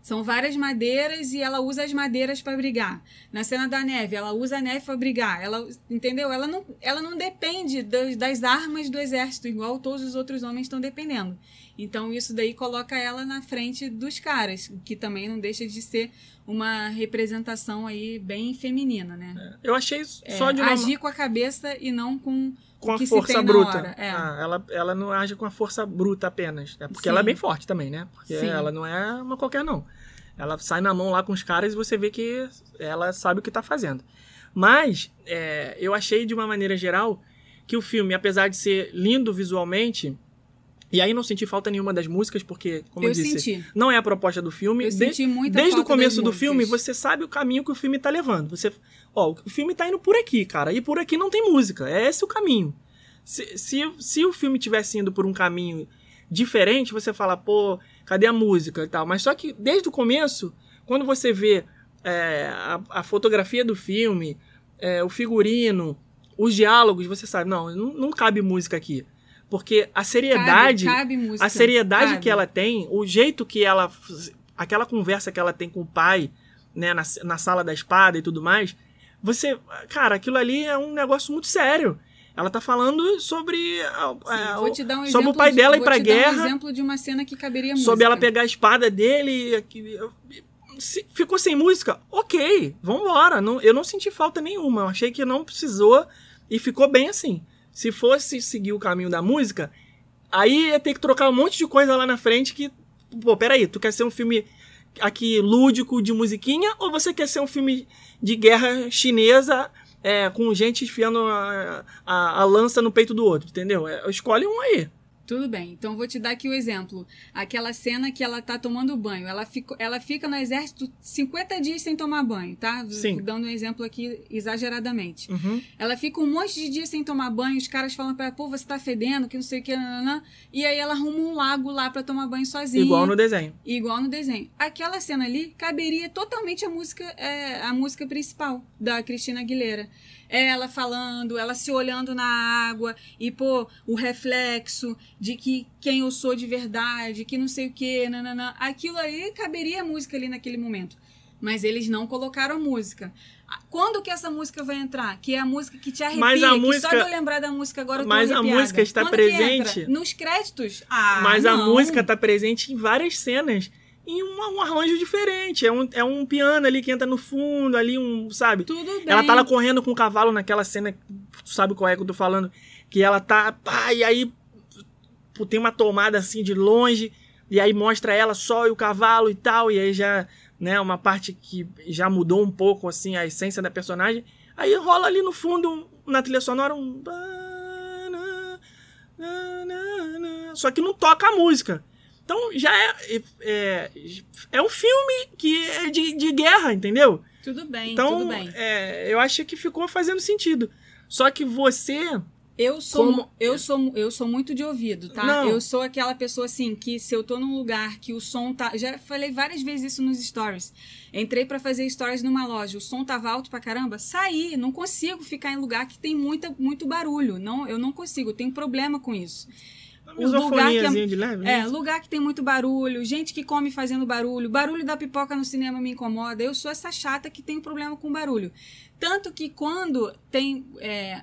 São várias madeiras e ela usa as madeiras para brigar. Na cena da neve, ela usa a neve para brigar. Ela, entendeu? Ela não, ela não depende das, das armas do exército, igual todos os outros homens estão dependendo. Então isso daí coloca ela na frente dos caras, que também não deixa de ser uma representação aí bem feminina, né? Eu achei É, só de uma agir com a cabeça e não com com a força bruta. é. Ah, ela, ela não age com a força bruta apenas. É porque Sim. ela é bem forte também, né? Porque Sim. ela não é uma qualquer, não. Ela sai na mão lá com os caras e você vê que ela sabe o que tá fazendo. Mas é, eu achei, de uma maneira geral, que o filme, apesar de ser lindo visualmente, e aí não senti falta nenhuma das músicas, porque, como eu, eu disse, senti. não é a proposta do filme. Eu De- senti muita Desde o começo do filme, você sabe o caminho que o filme tá levando. Você, ó, o filme tá indo por aqui, cara, e por aqui não tem música. É esse o caminho. Se, se, se o filme tivesse indo por um caminho diferente, você fala, pô, cadê a música e tal. Mas só que desde o começo, quando você vê é, a, a fotografia do filme, é, o figurino, os diálogos, você sabe, não, não, não cabe música aqui. Porque a seriedade. cabe, cabe música. A seriedade cabe. que ela tem, o jeito que ela. Aquela conversa que ela tem com o pai, né, na, na sala da espada e tudo mais. Você. Cara, aquilo ali é um negócio muito sério. Ela tá falando sobre. a- Sim, um sobre o pai de- dela ir vou pra te dar guerra. um exemplo de uma cena que caberia música. sobre ela pegar a espada dele. e aqui- se- ficou sem música? Ok, vambora. Não, eu não senti falta nenhuma. Eu achei que não precisou e ficou bem assim. Se fosse seguir o caminho da música, aí ia ter que trocar um monte de coisa lá na frente que. Pô, peraí, tu quer ser um filme aqui lúdico de musiquinha ou você quer ser um filme de guerra chinesa é, com gente enfiando a, a, a lança no peito do outro, entendeu? É, escolhe um aí. Tudo bem, então vou te dar aqui o exemplo. Aquela cena que ela tá tomando banho. Ela fica, ela fica no exército 50 dias sem tomar banho, tá? Sim. Dando um exemplo aqui exageradamente. Uhum. Ela fica um monte de dias sem tomar banho, os caras falam pra ela, pô, você tá fedendo, que não sei o que, nananã. E aí ela arruma um lago lá pra tomar banho sozinha. Igual no desenho. Igual no desenho. Aquela cena ali caberia totalmente a música, é, a música principal da Cristina Aguilera. Ela falando, ela se olhando na água e, pô, o reflexo de que quem eu sou de verdade, que não sei o que, nananã. Aquilo aí caberia a música ali naquele momento. Mas eles não colocaram a música. Quando que essa música vai entrar? Que é a música que te arrepia. Mas a música- só de eu lembrar da música agora eu tô Mas a arrepiada. música está Quando presente-? Nos créditos? Ah, Mas a não. música tá presente em várias cenas. Em um, um arranjo diferente. É um, é um piano ali que entra no fundo, ali um, sabe? Tudo bem. Ela tá lá correndo com o cavalo naquela cena, tu sabe qual é que eu tô falando? Que ela tá, pá, e aí tem uma tomada assim de longe, e aí mostra ela só e o cavalo e tal, e aí já, né, uma parte que já mudou um pouco, assim, a essência da personagem. Aí rola ali no fundo, na trilha sonora, um... Só que não toca a música. Então já é, é, é um filme que é de, de guerra, entendeu? Tudo bem, Então, tudo bem. é, eu acho que ficou fazendo sentido. Só que você. Eu sou, Como- eu sou, eu sou muito de ouvido, tá? Não. Eu sou aquela pessoa assim que se eu tô num lugar que o som tá, já falei várias vezes isso nos stories. Entrei pra fazer stories numa loja, o som tava alto pra caramba, saí, não consigo ficar em lugar que tem muita, muito barulho. Não, eu não consigo, eu tenho problema com isso. Uma O lugar que misofoniazinha de leve, né? É, lugar que tem muito barulho, gente que come fazendo barulho, barulho da pipoca no cinema me incomoda. Eu sou essa chata que tem problema com barulho. Tanto que quando tem. é,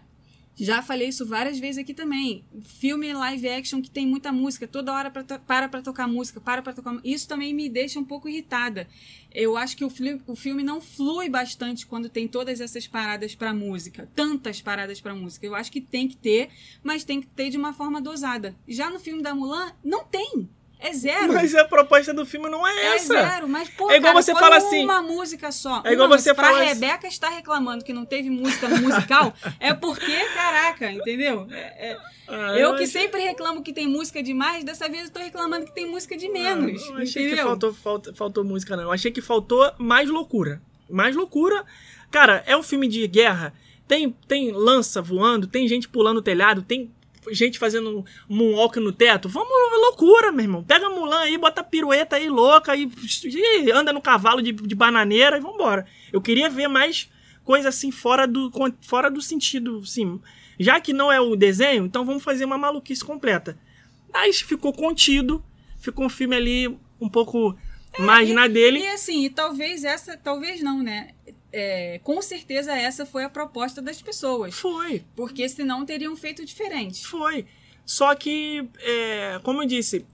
já falei isso várias vezes aqui também. Filme live action que tem muita música, toda hora pra para pra tocar música, para pra tocar. Isso também me deixa um pouco irritada. Eu acho que o, o filme não flui bastante quando tem todas essas paradas pra música, tantas paradas pra música. Eu acho que tem que ter, mas tem que ter de uma forma dosada. Já no filme da Mulan, não tem. É zero. Mas a proposta do filme não é É essa. zero, mas pô, É igual cara, você fala assim- uma música só. É igual Uma, você pra fala assim- Rebeca estar reclamando que não teve música no musical, é porque, caraca, entendeu? É- é- Ah, eu que acho- sempre reclamo que tem música demais, dessa vez eu tô reclamando que tem música de menos, Ah, não achei entendeu? que faltou, faltou, faltou música, não. Eu achei que faltou mais loucura. Mais loucura. Cara, é um filme de guerra. Tem, tem lança voando, tem gente pulando o telhado, tem gente fazendo moonwalk no teto. Vamos, loucura, meu irmão. Pega a Mulan aí, bota a pirueta aí louca e, e anda no cavalo de, de bananeira e vambora. Eu queria ver mais coisa assim fora do, fora do sentido, sim. Já que não é o desenho, então vamos fazer uma maluquice completa. Aí ficou contido, ficou um filme ali um pouco Mas e- na dele, E assim, e talvez essa, talvez não, né? É, com certeza essa foi a proposta das pessoas. foi. Porque senão teriam feito diferente. Foi. Só que, é, como eu disse,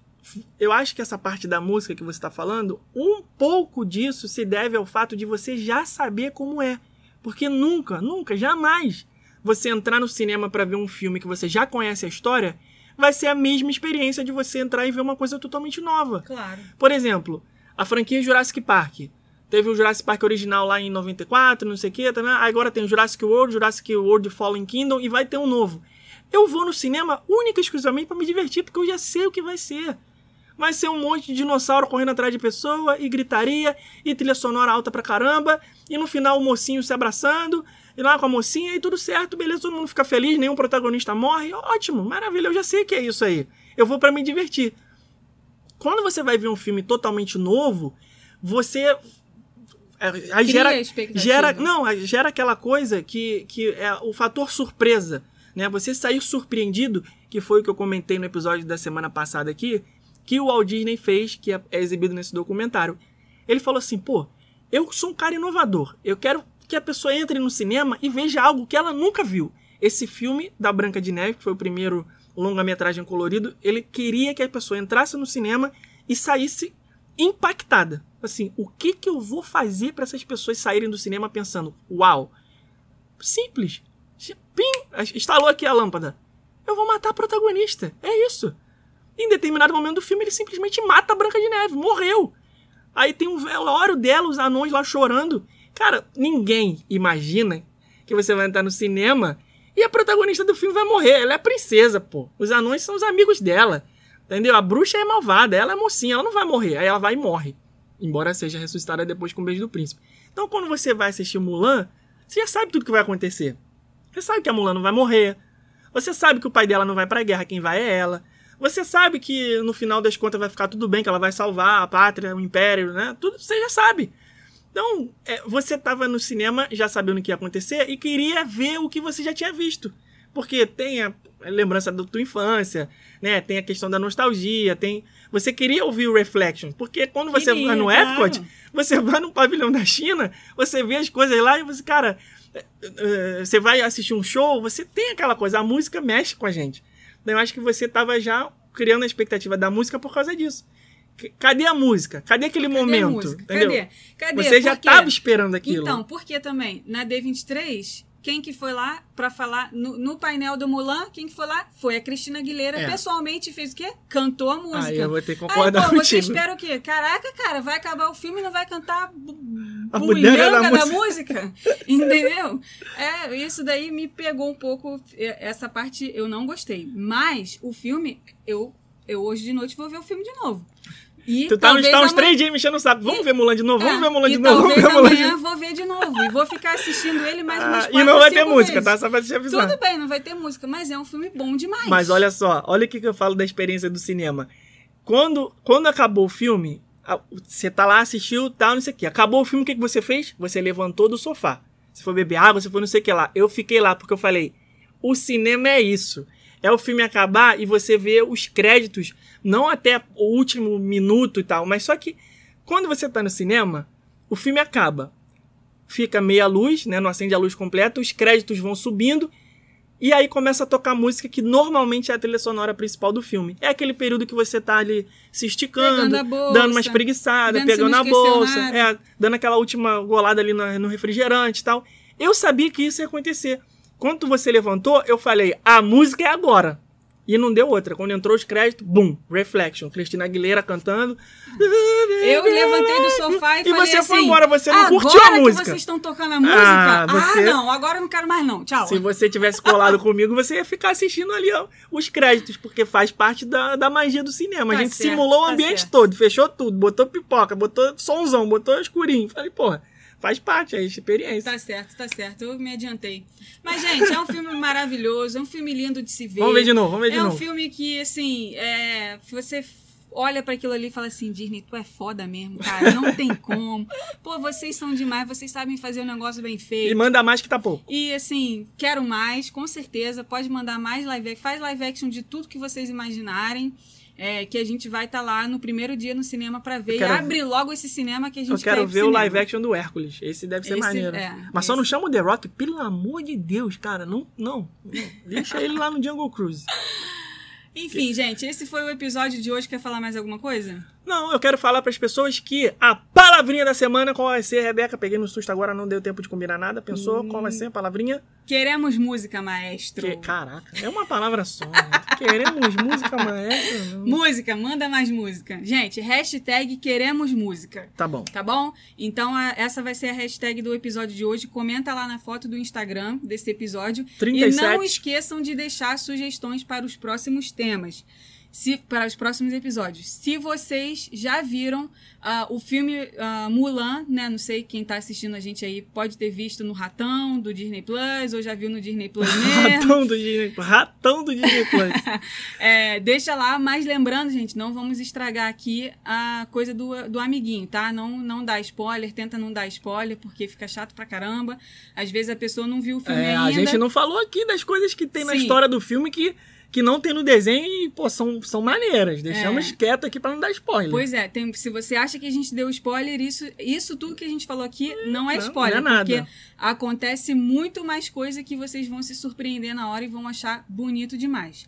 eu acho que essa parte da música que você está falando, um pouco disso se deve ao fato de você já saber como é. Porque nunca, nunca, jamais você entrar no cinema para ver um filme que você já conhece a história vai ser a mesma experiência de você entrar e ver uma coisa totalmente nova. Claro. Por exemplo, a franquia Jurassic Park. Teve o Jurassic Park original lá em 94, não sei o que, também. Agora tem o Jurassic World, Jurassic World Fallen Kingdom e vai ter um novo. Eu vou no cinema única e exclusivamente para me divertir, porque eu já sei o que vai ser. Vai ser um monte de dinossauro correndo atrás de pessoa, e gritaria, e trilha sonora alta pra caramba, e no final o mocinho se abraçando, e lá com a mocinha, e tudo certo, beleza, todo mundo fica feliz, nenhum protagonista morre, ótimo, maravilha, eu já sei que é isso aí. Eu vou para me divertir. Quando você vai ver um filme totalmente novo, você aí Cria gera, gera não aí gera aquela coisa que, que é o fator surpresa né? Você sair surpreendido que foi o que eu comentei no episódio da semana passada aqui que o Walt Disney fez que é, é exibido nesse documentário. Ele falou assim pô eu sou um cara inovador. Eu quero que a pessoa entre no cinema e veja algo que ela nunca viu. Esse filme da Branca de Neve que foi o primeiro longa-metragem colorido ele queria que a pessoa entrasse no cinema e saísse impactada. Assim, o que que eu vou fazer para essas pessoas saírem do cinema pensando, uau, simples, pim, instalou aqui a lâmpada, eu vou matar a protagonista, é isso. Em determinado momento do filme ele simplesmente mata a Branca de Neve, morreu. Aí tem um velório dela, os anões lá chorando. Cara, ninguém imagina que você vai entrar no cinema e a protagonista do filme vai morrer. Ela é a princesa, pô. Os anões são os amigos dela. Entendeu? A bruxa é malvada, ela é mocinha, ela não vai morrer. Aí ela vai e morre. Embora seja ressuscitada depois com o beijo do príncipe. Então, quando você vai assistir Mulan, você já sabe tudo que vai acontecer. Você sabe que a Mulan não vai morrer. Você sabe que o pai dela não vai pra guerra, quem vai é ela. Você sabe que no final das contas vai ficar tudo bem, que ela vai salvar a pátria, o império, né? Tudo você já sabe. Então, é, você estava no cinema já sabendo o que ia acontecer e queria ver o que você já tinha visto. Porque tem a lembrança da tua infância, né? Tem a questão da nostalgia, tem... Você queria ouvir o Reflection, porque quando você Queria, vai no claro. Epcot, você vai no pavilhão da China, você vê as coisas lá e você, cara, é, é, você vai assistir um show, você tem aquela coisa, a música mexe com a gente. Então, eu acho que você estava já criando a expectativa da música por causa disso. Cadê a música? Cadê aquele Cadê momento? Cadê? Cadê? Você já Por estava esperando aquilo. Então, porque também, na D23, quem que foi lá pra falar no, no painel do Mulan? Quem que foi lá? Foi a Cristina Aguilera. É. Pessoalmente fez o quê? Cantou a música. Aí eu vou ter que Aí, concordar pô, você contigo. espera o quê? Caraca, cara, vai acabar o filme e não vai cantar A bulhanga da da música? Entendeu? É, isso daí me pegou um pouco. é, Essa parte eu não gostei. Mas o filme, eu, eu hoje de noite vou ver o filme de novo. E Tu tá, uns- tá uns três dias me enchendo o saco. Vamos ver Mulan de novo, vamos é, ver Mulan de novo, vamos ver Mulan de novo. vou ver de novo. E vou ficar assistindo ele mais umas Ah, quatro e não vai ter cinco música, vezes. tá? Só pra te avisar. Tudo bem, não vai ter música, mas é um filme bom demais. Mas olha só, olha o que, que eu falo da experiência do cinema. Quando, quando acabou o filme, você tá lá, assistiu, tal, não sei o que. Acabou o filme, o que, que você fez? Você levantou do sofá. Você foi beber água, você foi não sei o que lá. Eu fiquei lá porque eu falei, o cinema é isso. É o filme acabar e você vê os créditos, não até o último minuto e tal, mas só que quando você tá no cinema, o filme acaba. Fica meia luz, né? Não acende a luz completa, os créditos vão subindo e aí começa a tocar música que normalmente é a trilha sonora principal do filme. É aquele período que você tá ali se esticando, bolsa, dando uma espreguiçada, pegando a bolsa, é, dando aquela última golada ali no, no refrigerante e tal. Eu sabia que isso ia acontecer. Quando você levantou, eu falei, a música é agora. E não deu outra. Quando entrou os créditos, boom, Reflection. Cristina Aguilera cantando. Eu levantei do sofá e, E falei você assim, foi embora, você não agora curtiu a que música." vocês estão tocando a música? Ah, Ah, você- não, agora eu não quero mais não. Tchau. Se você tivesse colado comigo, você ia ficar assistindo ali ó, os créditos, porque faz parte da, da magia do cinema. a Tá gente certo, simulou o tá ambiente certo. todo, fechou tudo, botou pipoca, botou sonzão, botou escurinho. Falei, porra, faz parte, é experiência. Tá certo, tá certo. Eu me adiantei. Mas, gente, é um filme maravilhoso, é um filme lindo de se ver. Vamos ver de novo, vamos ver de É um novo. filme que, assim, é, você olha pra aquilo ali e fala assim, Disney, tu é foda mesmo, cara. Não tem como. Pô, vocês são demais, vocês sabem fazer um negócio bem E feito. manda mais que tá pouco. E assim, quero mais, com certeza. Pode mandar mais live action. Faz live action de tudo que vocês imaginarem. É, que a gente vai estar lá no primeiro dia no cinema pra ver. Quero- E abre logo esse cinema que a gente Eu quero ver o cinema. live action do Hércules. Esse deve ser Esse- maneiro. é, Mas só esse. não chama o The Rock, pelo amor de Deus, cara. Não, não. não. Deixa ele lá no Jungle Cruise. Enfim, gente, esse foi o episódio de hoje. Quer falar mais alguma coisa? Não, eu quero falar pras pessoas que a palavrinha da semana, qual vai ser, Rebeca? Peguei no susto agora, não deu tempo de combinar nada. Pensou qual vai ser a palavrinha? Queremos música, maestro. Que, caraca, é uma palavra só. né? Queremos música, maestro. Música, manda mais música. Gente, hashtag queremos música. Tá bom. Tá bom? Então, a- essa vai ser a hashtag do episódio de hoje. Comenta lá na foto do Instagram desse episódio. 37. E não esqueçam de deixar sugestões para os próximos temas. Se, para os próximos episódios. Se vocês já viram ah, o filme ah, Mulan, né? Não sei quem tá assistindo a gente aí pode ter visto no Ratão do Disney Plus ou já viu no Disney Plus mesmo. Ratão do Disney, ratão do Disney Plus. É, deixa lá, mas lembrando, gente, não vamos estragar aqui a coisa do, do amiguinho, tá? Não, não dá spoiler, tenta não dar spoiler, porque fica chato pra caramba. Às vezes a pessoa não viu o filme É, ainda. a gente não falou aqui das coisas que tem na Sim. história do filme que, que não tem no desenho e, pô, são, são maneiras. Deixamos É. quieto aqui pra não dar spoiler. Pois é, tem, se você acha que a gente deu spoiler, isso, isso tudo que a gente falou aqui não é Não, spoiler, não é nada. porque acontece muito mais coisa que vocês vão se surpreender na hora e vão achar bonito demais.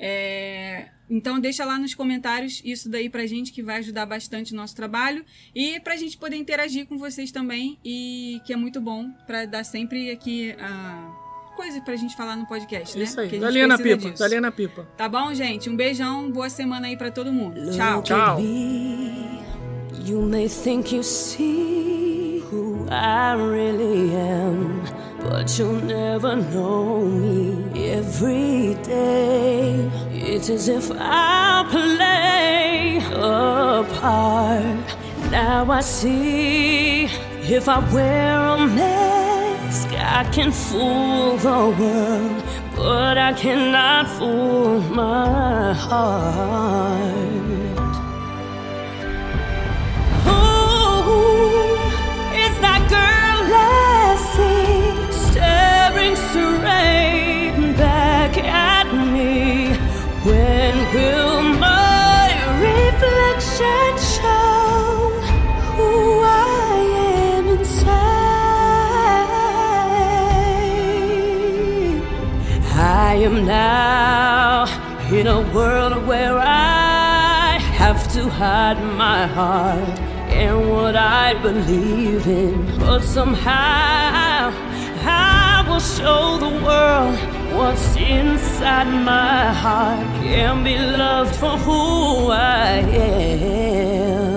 É, então deixa lá nos comentários isso daí pra gente que vai ajudar bastante o nosso trabalho e pra gente poder interagir com vocês também e que é muito bom pra dar sempre aqui ah, coisa pra gente falar no podcast, né? Isso aí. Que a Dá gente linha na pipa. disso. Dá linha na pipa. Tá bom, gente? Um beijão, boa semana aí pra todo mundo. Tchau. Look Tchau. You may think you see who I really am, but you'll never know me. Every day, it's as if I play a part. Now I see if I wear a mask, I can fool the world, but I cannot fool my heart. Who is that girl I see staring straight back at me? When will to hide my heart and what I believe in. But somehow I will show the world what's inside my heart. Can be loved for who I am.